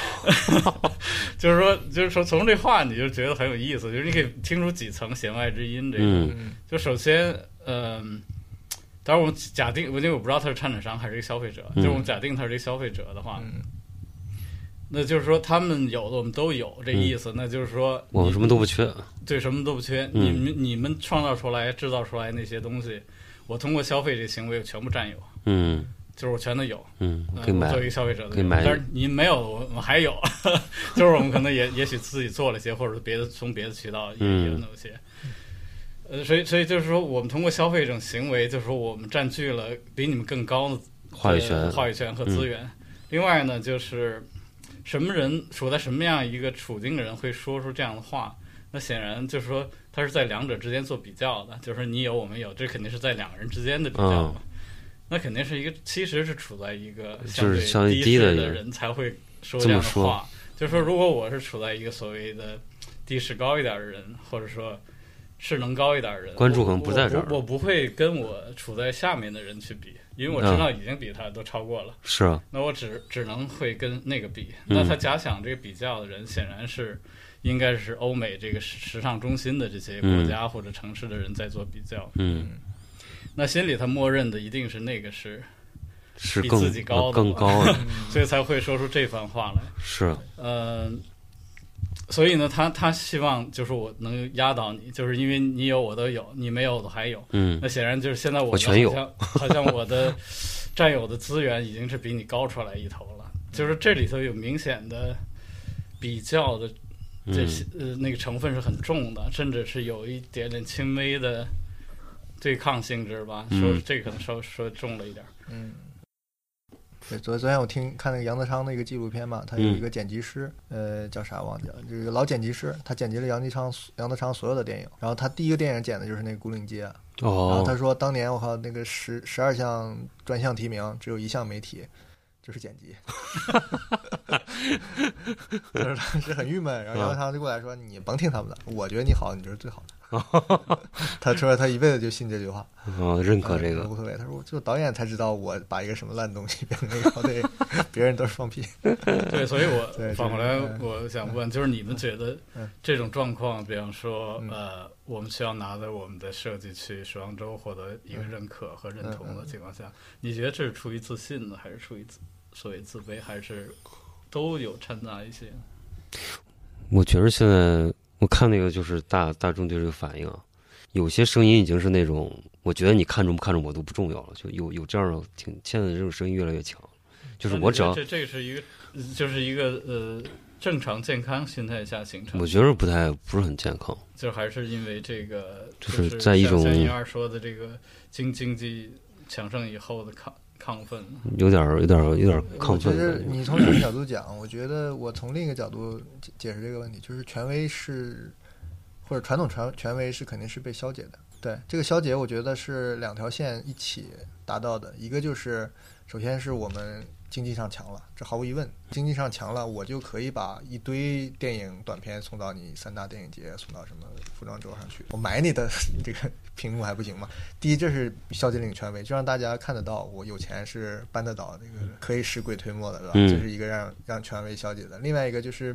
就是说，就是说，从这话你就觉得很有意思，就是你可以听出几层弦外之音。这个，就首先，嗯、当然我们假定，因为我不知道他是参展商还是一个消费者，嗯就是我们假定他是一个消费者的话，嗯那就是说他们有的我们都有，这意思，那就是说嗯我们什么都不缺。对，什么都不缺。嗯你们你们创造出来、制造出来那些东西，我通过消费这行为我全部占有，嗯就是我全都有。嗯，呃可以买作为一个消费者的可以买但是你没有，我我还有，就是我们可能也也许自己做了些，或者是别的从别的渠道也有那么些。呃，所以所以就是说，我们通过消费这种行为，就是说我们占据了比你们更高的话语权呃话语权和资源。另外呢，就是什么人处在什么样一个处境的人会说出这样的话，那显然就是说他是在两者之间做比较的，就是你有我们有，这肯定是在两个人之间的比较嘛。那肯定是一个，其实是处在一个相对就是相对低的人才会说这样的话。就是说，如果我是处在一个所谓的地势高一点的人，或者说势能高一点的人，关注可能不在这儿我我我不会跟我处在下面的人去比，因为我知道已经比他都超过了。是啊，那我只只能会跟那个比。嗯那他假想这个比较的人，显然是应该是欧美这个时时尚中心的这些国家或者城市的人在做比较。嗯，那心里他默认的一定是那个是，比是更自己高更高的，所以才会说出这番话来。是啊呃，所以呢，他他希望就是我能压倒你，就是因为你有我都有，你没有的还有。嗯那显然就是现在我的我全有好像 好像我的占有的资源已经是比你高出来一头了，就是这里头有明显的比较的这嗯些、呃那个成分是很重的，甚至是有一点点轻微的对抗性质吧。嗯说这个可能稍微说重了一点儿。嗯。对，昨昨天我听看那个杨德昌的一个纪录片嘛，他有一个剪辑师，呃，叫啥忘记了，这个老剪辑师，他剪辑了杨德昌杨德昌所有的电影，然后他第一个电影剪的就是那个《牯岭街》，然后他哦，说当年我靠那个十十二项专项提名，只有一项没提，就是剪辑，就是当时很郁闷，然后杨德昌就过来说：“你甭听他们的，我觉得你好，你就是最好的。” 他说他一辈子就信这句话，哦，认可这个，嗯无所谓。他说，就导演才知道我把一个什么烂东西变成那个好电影，别人都是放屁。对，所以我反过来我想问，就是你们觉得嗯。这种状况，比方说嗯。呃，我们需要拿着我们的设计去时装周获得一个认可和认同的情况下，你觉得这是出于自信呢，还是出于自所谓自卑，还是都有掺杂一些？我觉得现在我看那个就是大大众对这个反应啊，有些声音已经是那种，我觉得你看中不看中我都不重要了，就有有这样的挺现在的这种声音越来越强，就是我只要这这个是一个，就是一个呃正常健康心态下形成我，觉得不太不是很健康，就还是因为这个，就是是在一种像像银二说的这个经经济强盛以后的亢亢奋。有点儿有点儿有点儿亢我觉得奋其实。你从这个角度讲，我觉得我从另一个角度解解释这个问题，就是权威是或者传统权权威是肯定是被消解的。对这个消解，我觉得是两条线一起达到的。一个就是，首先是我们经济上强了，这毫无疑问，经济上强了，我就可以把一堆电影短片送到你三大电影节，送到什么服装周上去，我买你的这个屏幕还不行吗？第一，这是消极领权威，就让大家看得到我有钱是搬得倒，这个可以使鬼推磨的，是吧？嗯这是一个让让权威消解的。另外一个就是，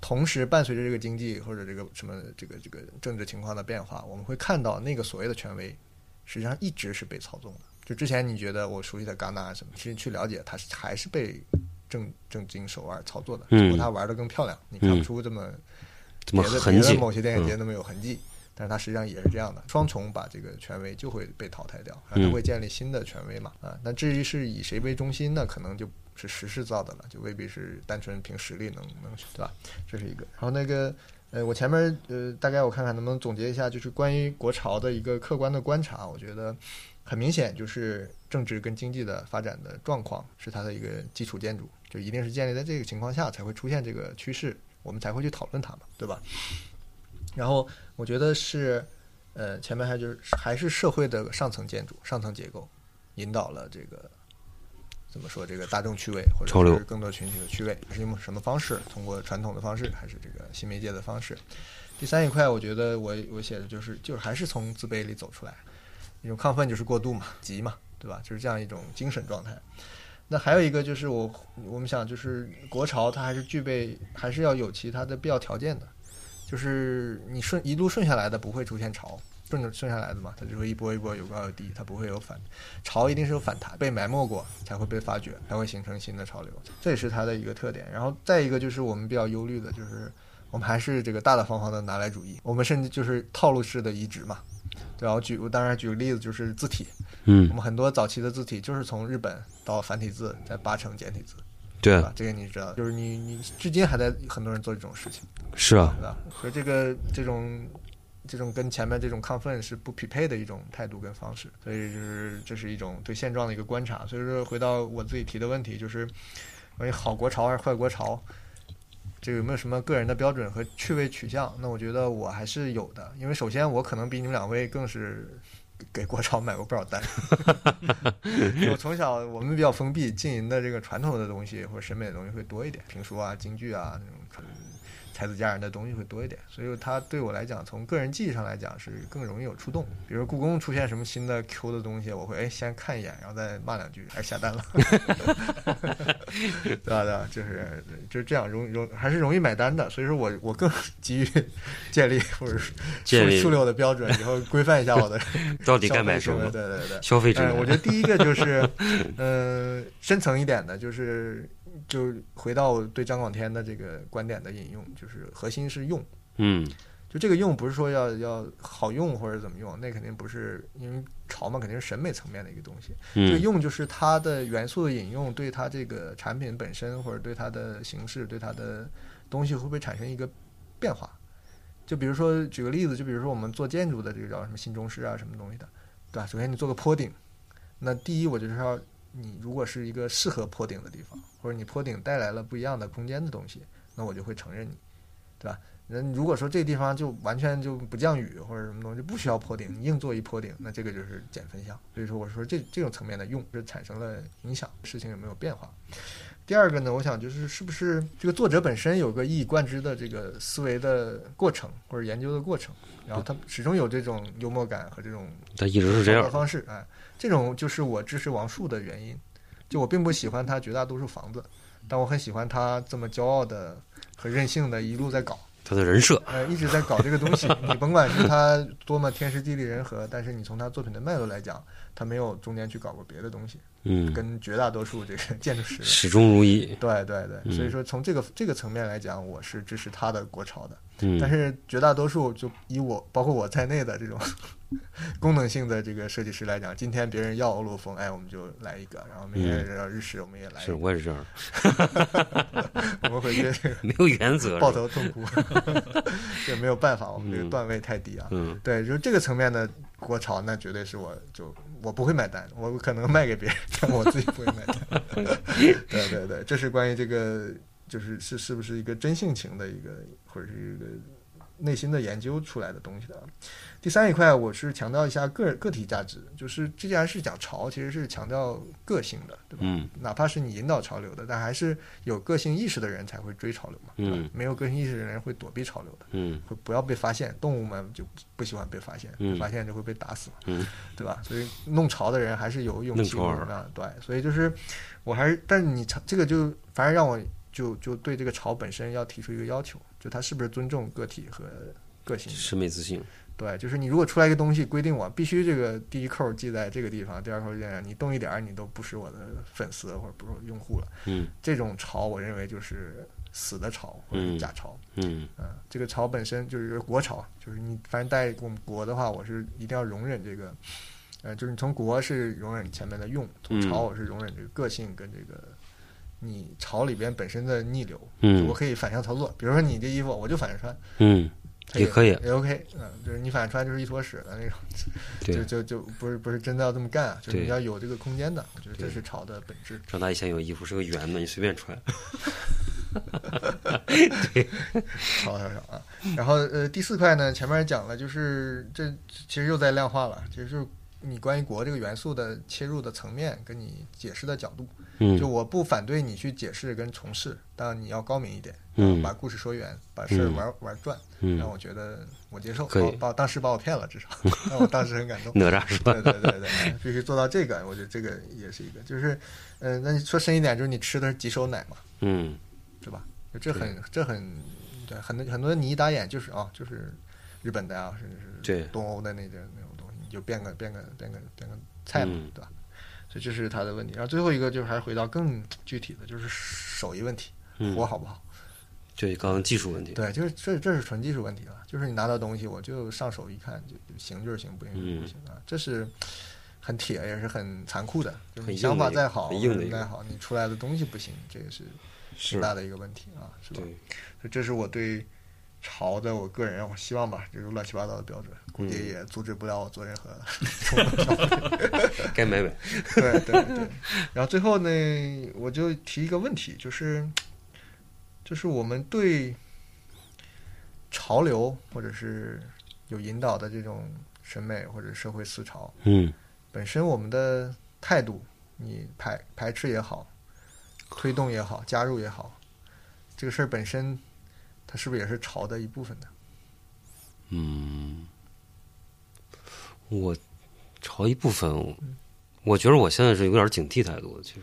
同时伴随着这个经济或者这个什么这个这个政治情况的变化，我们会看到那个所谓的权威，实际上一直是被操纵的。就之前你觉得我熟悉的戛纳什么，其实去了解它还是被正正经手腕操作的，嗯只不过它玩的更漂亮，你看不嗯出这么别的别的某些电影节嗯那么有痕迹，但是它实际上也是这样的，双重把这个权威就会被淘汰掉，然后嗯它会建立新的权威嘛啊。那至于是以谁为中心，那可能就是时势造的了，就未必是单纯凭实力能能对吧？这是一个。然后那个呃，我前面呃，大概我看看能不能总结一下，就是关于国潮的一个客观的观察，我觉得很明显就是政治跟经济的发展的状况是它的一个基础建筑，就一定是建立在这个情况下才会出现这个趋势，我们才会去讨论它嘛，对吧？然后我觉得是，呃，前面还就是还是社会的上层建筑、上层结构引导了这个怎么说这个大众趣味或者是更多群体的趣味，是用什么方式？通过传统的方式还是这个新媒介的方式？第三一块，我觉得我我写的就是就是还是从自卑里走出来，一种亢奋就是过度嘛，急嘛，对吧？就是这样一种精神状态。那还有一个就是我我们想就是国潮它还是具备还是要有其他的必要条件的，就是你顺一路顺下来的不会出现潮，顺着顺下来的嘛，它就会一波一波有高有低，它不会有反潮，一定是有反弹，被埋没过才会被发掘，才会形成新的潮流，这也是它的一个特点。然后再一个就是我们比较忧虑的就是我们还是这个大大方方的拿来主义，我们甚至就是套路式的移植嘛。对吧？我举我当然举个例子，就是字体，嗯我，们很多早期的字体就是从日本到繁体字，再八成简体字，对吧？，这个你知道，就是你你至今还在很多人做这种事情，是啊，对吧？所以这个这种这种跟前面这种亢奋是不匹配的一种态度跟方式，所以就是这是一种对现状的一个观察。所以说回到我自己提的问题，就是关于好国潮还是坏国潮，这个有没有什么个人的标准和趣味取向？那我觉得我还是有的，因为首先我可能比你们两位更是。给国潮买过不少单，我从小我们比较封闭，经营的这个传统的东西或者审美的东西会多一点，评书啊、京剧啊那种传才子佳人的东西会多一点，所以它对我来讲，从个人记忆上来讲是更容易有触动。比如故宫出现什么新的 Q 的东西，我会哎先看一眼，然后再骂两句，还是下单了，对吧？对吧？就是就是这样容容还是容易买单的，所以说我我更急于建立或者是建立树立我的标准，以后规范一下我的 到底该买什么？对对对。消费者嗯，我觉得第一个就是，呃，深层一点的，就是就回到对张广天的这个观点的引用，就是核心是用，嗯就这个用不是说要要好用或者怎么用，那肯定不是，因为潮嘛，肯定是审美层面的一个东西。这个嗯用就是它的元素的引用，对它这个产品本身或者对它的形式、对它的东西会不会产生一个变化？就比如说举个例子，就比如说我们做建筑的这个叫什么新中式啊什么东西的，对吧？首先你做个坡顶，那第一我就是要你如果是一个适合坡顶的地方，或者你坡顶带来了不一样的空间的东西，那我就会承认你，对吧？那如果说这地方就完全就不降雨或者什么东西不需要坡顶，你硬做一坡顶，那这个就是减分项。所以说我说这这种层面的用是产生了影响，事情有没有变化？第二个呢，我想就是是不是这个作者本身有个一以贯之的这个思维的过程或者研究的过程，然后他始终有这种幽默感和这种他一直是这样生活。方式，哎，这种就是我支持王树的原因。就我并不喜欢他绝大多数房子，但我很喜欢他这么骄傲的和任性的一路在搞，他的人设，呃，一直在搞这个东西。你甭管是他多么天时地利人和，但是你从他作品的脉络来讲，他没有中间去搞过别的东西，嗯，跟绝大多数这个建筑师 始终如一。对对对，嗯所以说从这个这个层面来讲，我是支持他的国潮的。嗯，但是绝大多数就以我包括我在内的这种 功能性的这个设计师来讲，今天别人要欧陆风，哎，我们就来一个；然后明天要日式，我们也来一是个。我也是这样，我们回去 没有原则。抱头痛哭，这没有办法，我们这个嗯段位太低啊。嗯对，就是这个层面的国潮，那绝对是我就我不会买单，我可能卖给别人，但我自己不会买单。对对对，这是关于这个就是是是不是一个真性情的一个或者是一个内心的研究出来的东西的啊。第三一块，我是强调一下个个体价值，就是既然是讲潮，其实是强调个性的，对吧？嗯哪怕是你引导潮流的，但还是有个性意识的人才会追潮流嘛，对吧？嗯没有个性意识的人会躲避潮流的。嗯会不要被发现，动物们就不喜欢被发现，嗯被发现就会被打死嘛，嗯对吧？所以弄潮的人还是有勇气的，对，所以就是我还是，但是你潮这个就反而让我就就对这个潮本身要提出一个要求，就他是不是尊重个体和个性？审美自信。对，就是你如果出来一个东西，规定我必须这个第一扣记在这个地方，第二扣记在，你动一点儿，你都不是我的粉丝或者不是我用户了。嗯这种潮，我认为就是死的潮或者假潮。嗯嗯，这个潮本身就是国潮，就是你反正带我们国的话，我是一定要容忍这个，呃，就是你从国是容忍前面的用，从嗯潮我是容忍这个个性跟这个你潮里边本身的逆流，嗯我可以反向操作。比如说你这衣服我就反着穿，嗯，它也可以也 OK，嗯，就是你反正穿就是一坨屎的那种，就。就就不是不是真的要这么干啊，就是你要有这个空间的，我觉得这是潮的本质。张大以前有衣服是个圆的，你随便穿。潮潮潮啊！然后呃，第四块呢，前面讲了，就是这其实又在量化了，其实就是你关于国这个元素的切入的层面，跟你解释的角度。嗯就我不反对你去解释跟从事，但你要高明一点，嗯把故事说圆，把事儿嗯玩、玩转，嗯让我觉得我接受，可以把把当时把我骗了，至少 让我当时很感动。哪吒是吧对？对对对，必须做到这个，我觉得这个也是一个，就是，呃，那你说深一点，就是你吃的是几手奶嘛，嗯，是吧？就这很这很对，很多很多你一打眼就是啊，就是日本的啊，甚至是东欧的那点就变个变个变个变个菜嘛，嗯对吧？所以这是他的问题。然后最后一个就是还是回到更具体的，就是手艺问题，嗯活好不好？对，刚刚技术问题。对，就是这这是纯技术问题了，就是你拿到东西，我就上手一看就就行就是行，不行就是不行啊，这是很铁也是很残酷的，就是想法再好，再好，你出来的东西不行，这也是是挺大的一个问题啊，是吧？所以这是我对潮的我个人我希望吧，这个乱七八糟的标准，估计嗯也阻止不了我做任何该买 买。对对对。然后最后呢，我就提一个问题，就是就是我们对潮流或者是有引导的这种审美或者社会思潮嗯本身，我们的态度，你排排斥也好，推动也好，加入也好，这个事儿本身，它是不是也是潮的一部分呢？嗯，我潮一部分，我觉得我现在是有点警惕态度的，其实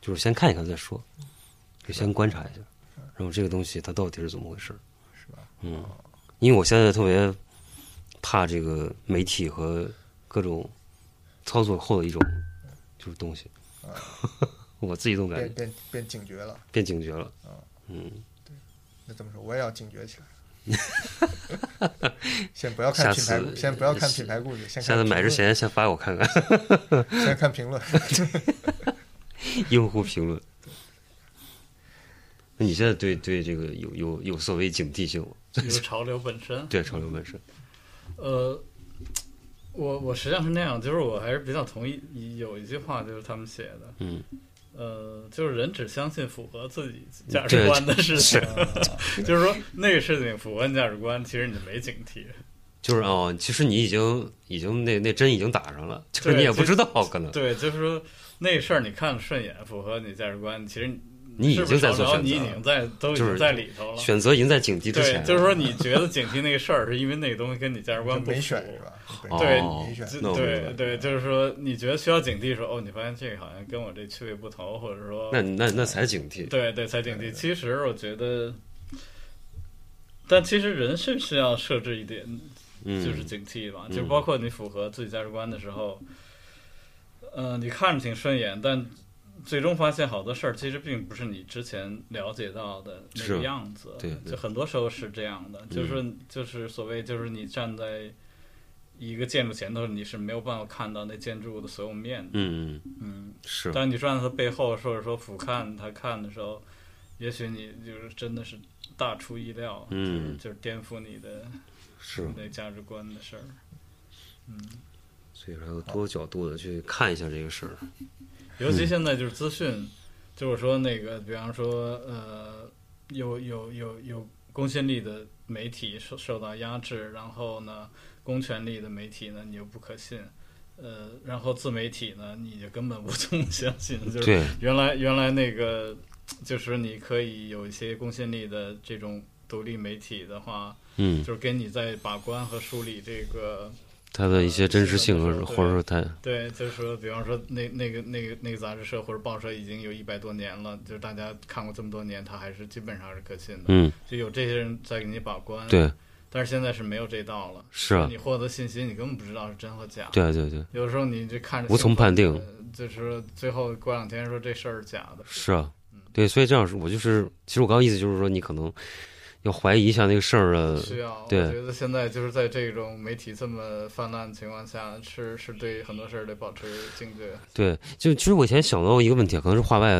就是先看一看再说，就先观察一下，然后这个东西它到底是怎么回事儿是吧？嗯，因为我现在特别怕这个媒体和各种操作后的一种就是东西，我自己都感觉变变变警觉了。变警觉了啊。嗯，那怎么说？我也要警觉起来。先不要看品牌先不要看品牌故事，下次买之前先发给我看看论，先看评论。用户评论。那你现在对对这个有有有所谓警惕性吗？有潮流本身。对潮流本身，呃，我我实际上是那样，就是我还是比较同意有一句话，就是他们写的，嗯，呃，就是人只相信符合自己价值观的事情，就是说那个事情符合你价值观，其实你没警惕。就是哦，其实你已经已经那那针已经打上了，就是你也不知道可能对，就是说那事儿你看着顺眼，符合你价值观，其实你已经在做选择你已经在都已经在里头了。选择已经在警惕之前，对就是说你觉得警惕那个事儿，是因为那个东西跟你价值观不没符。选是吧？哦对对对，就是说，你觉得需要警惕，说哦，你发现这个好像跟我这趣味不同，或者说，那那那才警惕。对对才警惕。其实我觉得，但其实人是需要设置一点，嗯，就是警惕吧，嗯就包括你符合自己价值观的时候，嗯，你看着挺顺眼，但最终发现好多事儿其实并不是你之前了解到的那个样子。对对。就很多时候是这样的，就是就是所谓就是你站在一个建筑前头，你是没有办法看到那建筑物的所有面的。嗯嗯嗯，是。当你站在它背后，或者说俯瞰它看的时候，也许你就是真的是大出意料，嗯。就是就是颠覆你的是，那价值观的事儿。嗯，所以说要多角度的去看一下这个事儿。尤其现在就是资讯，就是说那个，比方说呃，有有有有公信力的媒体受受到压制，然后呢，公权力的媒体呢，你又不可信。呃，然后自媒体呢，你就根本无从 相信，就是对，原来原来那个，就是你可以有一些公信力的这种独立媒体的话，嗯，就是给你在把关和梳理这个，它的一些真实性和对或者说它对，就是说，比方说那那个那个那个杂志社或者报社已经有一百多年了，就是大家看过这么多年，它还是基本上是可信的，嗯。就有这些人在给你把关。，对。但是现在是没有这道了，是啊。你获得信息，你根本不知道是真和假。，对对对有时候你就看着无从判定。就是说最后过两天说这事儿是假的。是啊，对，所以这样是我就是，其实我刚刚意思就是说，你可能要怀疑一下那个事儿啊。需要，我对觉得现在就是在这种媒体这么泛滥的情况下，是是对很多事儿得保持警觉。对，就其实我以前想到一个问题，可能是话外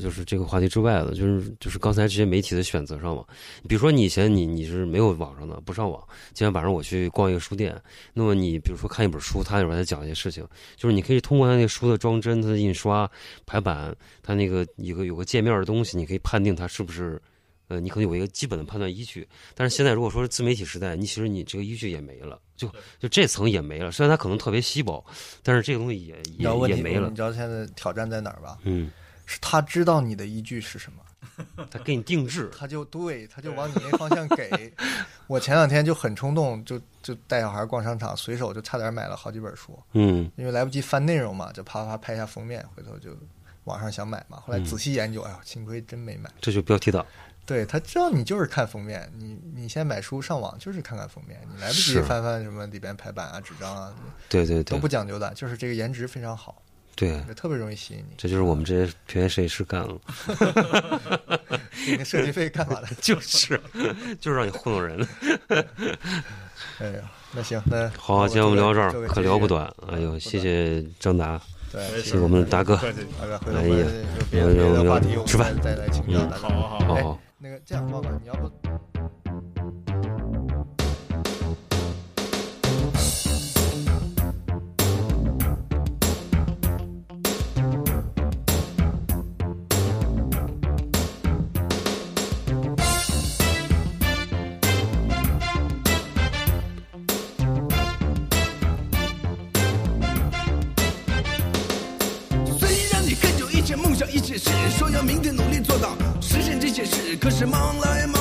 就是这个话题之外的，就是就是刚才这些媒体的选择上嘛。比如说你以前你你是没有网上的，不上网。今天晚上我去逛一个书店，那么你比如说看一本书，它里边在讲一些事情，就是你可以通过它那个书的装帧、它的印刷、排版，它那个一个有个界面的东西，你可以判定它是不是。呃，你可能有一个基本的判断依据，但是现在如果说是自媒体时代，你其实你这个依据也没了，就就这层也没了。虽然它可能特别稀薄，但是这个东西也也也没了你。知道现在挑战在哪儿吧？嗯，是他知道你的依据是什么，他给你定制，他就对，他就往你那方向给。我前两天就很冲动，就就带小孩逛商场，随手就差点买了好几本书，嗯因为来不及翻内容嘛，就啪啪拍一下封面，回头就网上想买嘛。后来仔细研究，哎呀，幸亏真没买。这就标题党。对他知道你就是看封面，你你先买书上网就是看看封面，你来不及翻翻什么里边排版啊、纸张啊，对对对都不，讲究的，就是这个颜值非常好，对，也特别容易吸引你。这就是我们这些平面设计师干了，你的设计费干嘛的？就是就是让你糊弄人。哎呀，那行，那 好，今天我们聊到这儿，可聊不短。哎呦，谢谢张达，对，谢谢我们的大哥，回头哎呀我们有别的别的话题，吃饭再再来请教嗯大哥。好啊好好，那个这样，旺哥，你要不可是忙来忙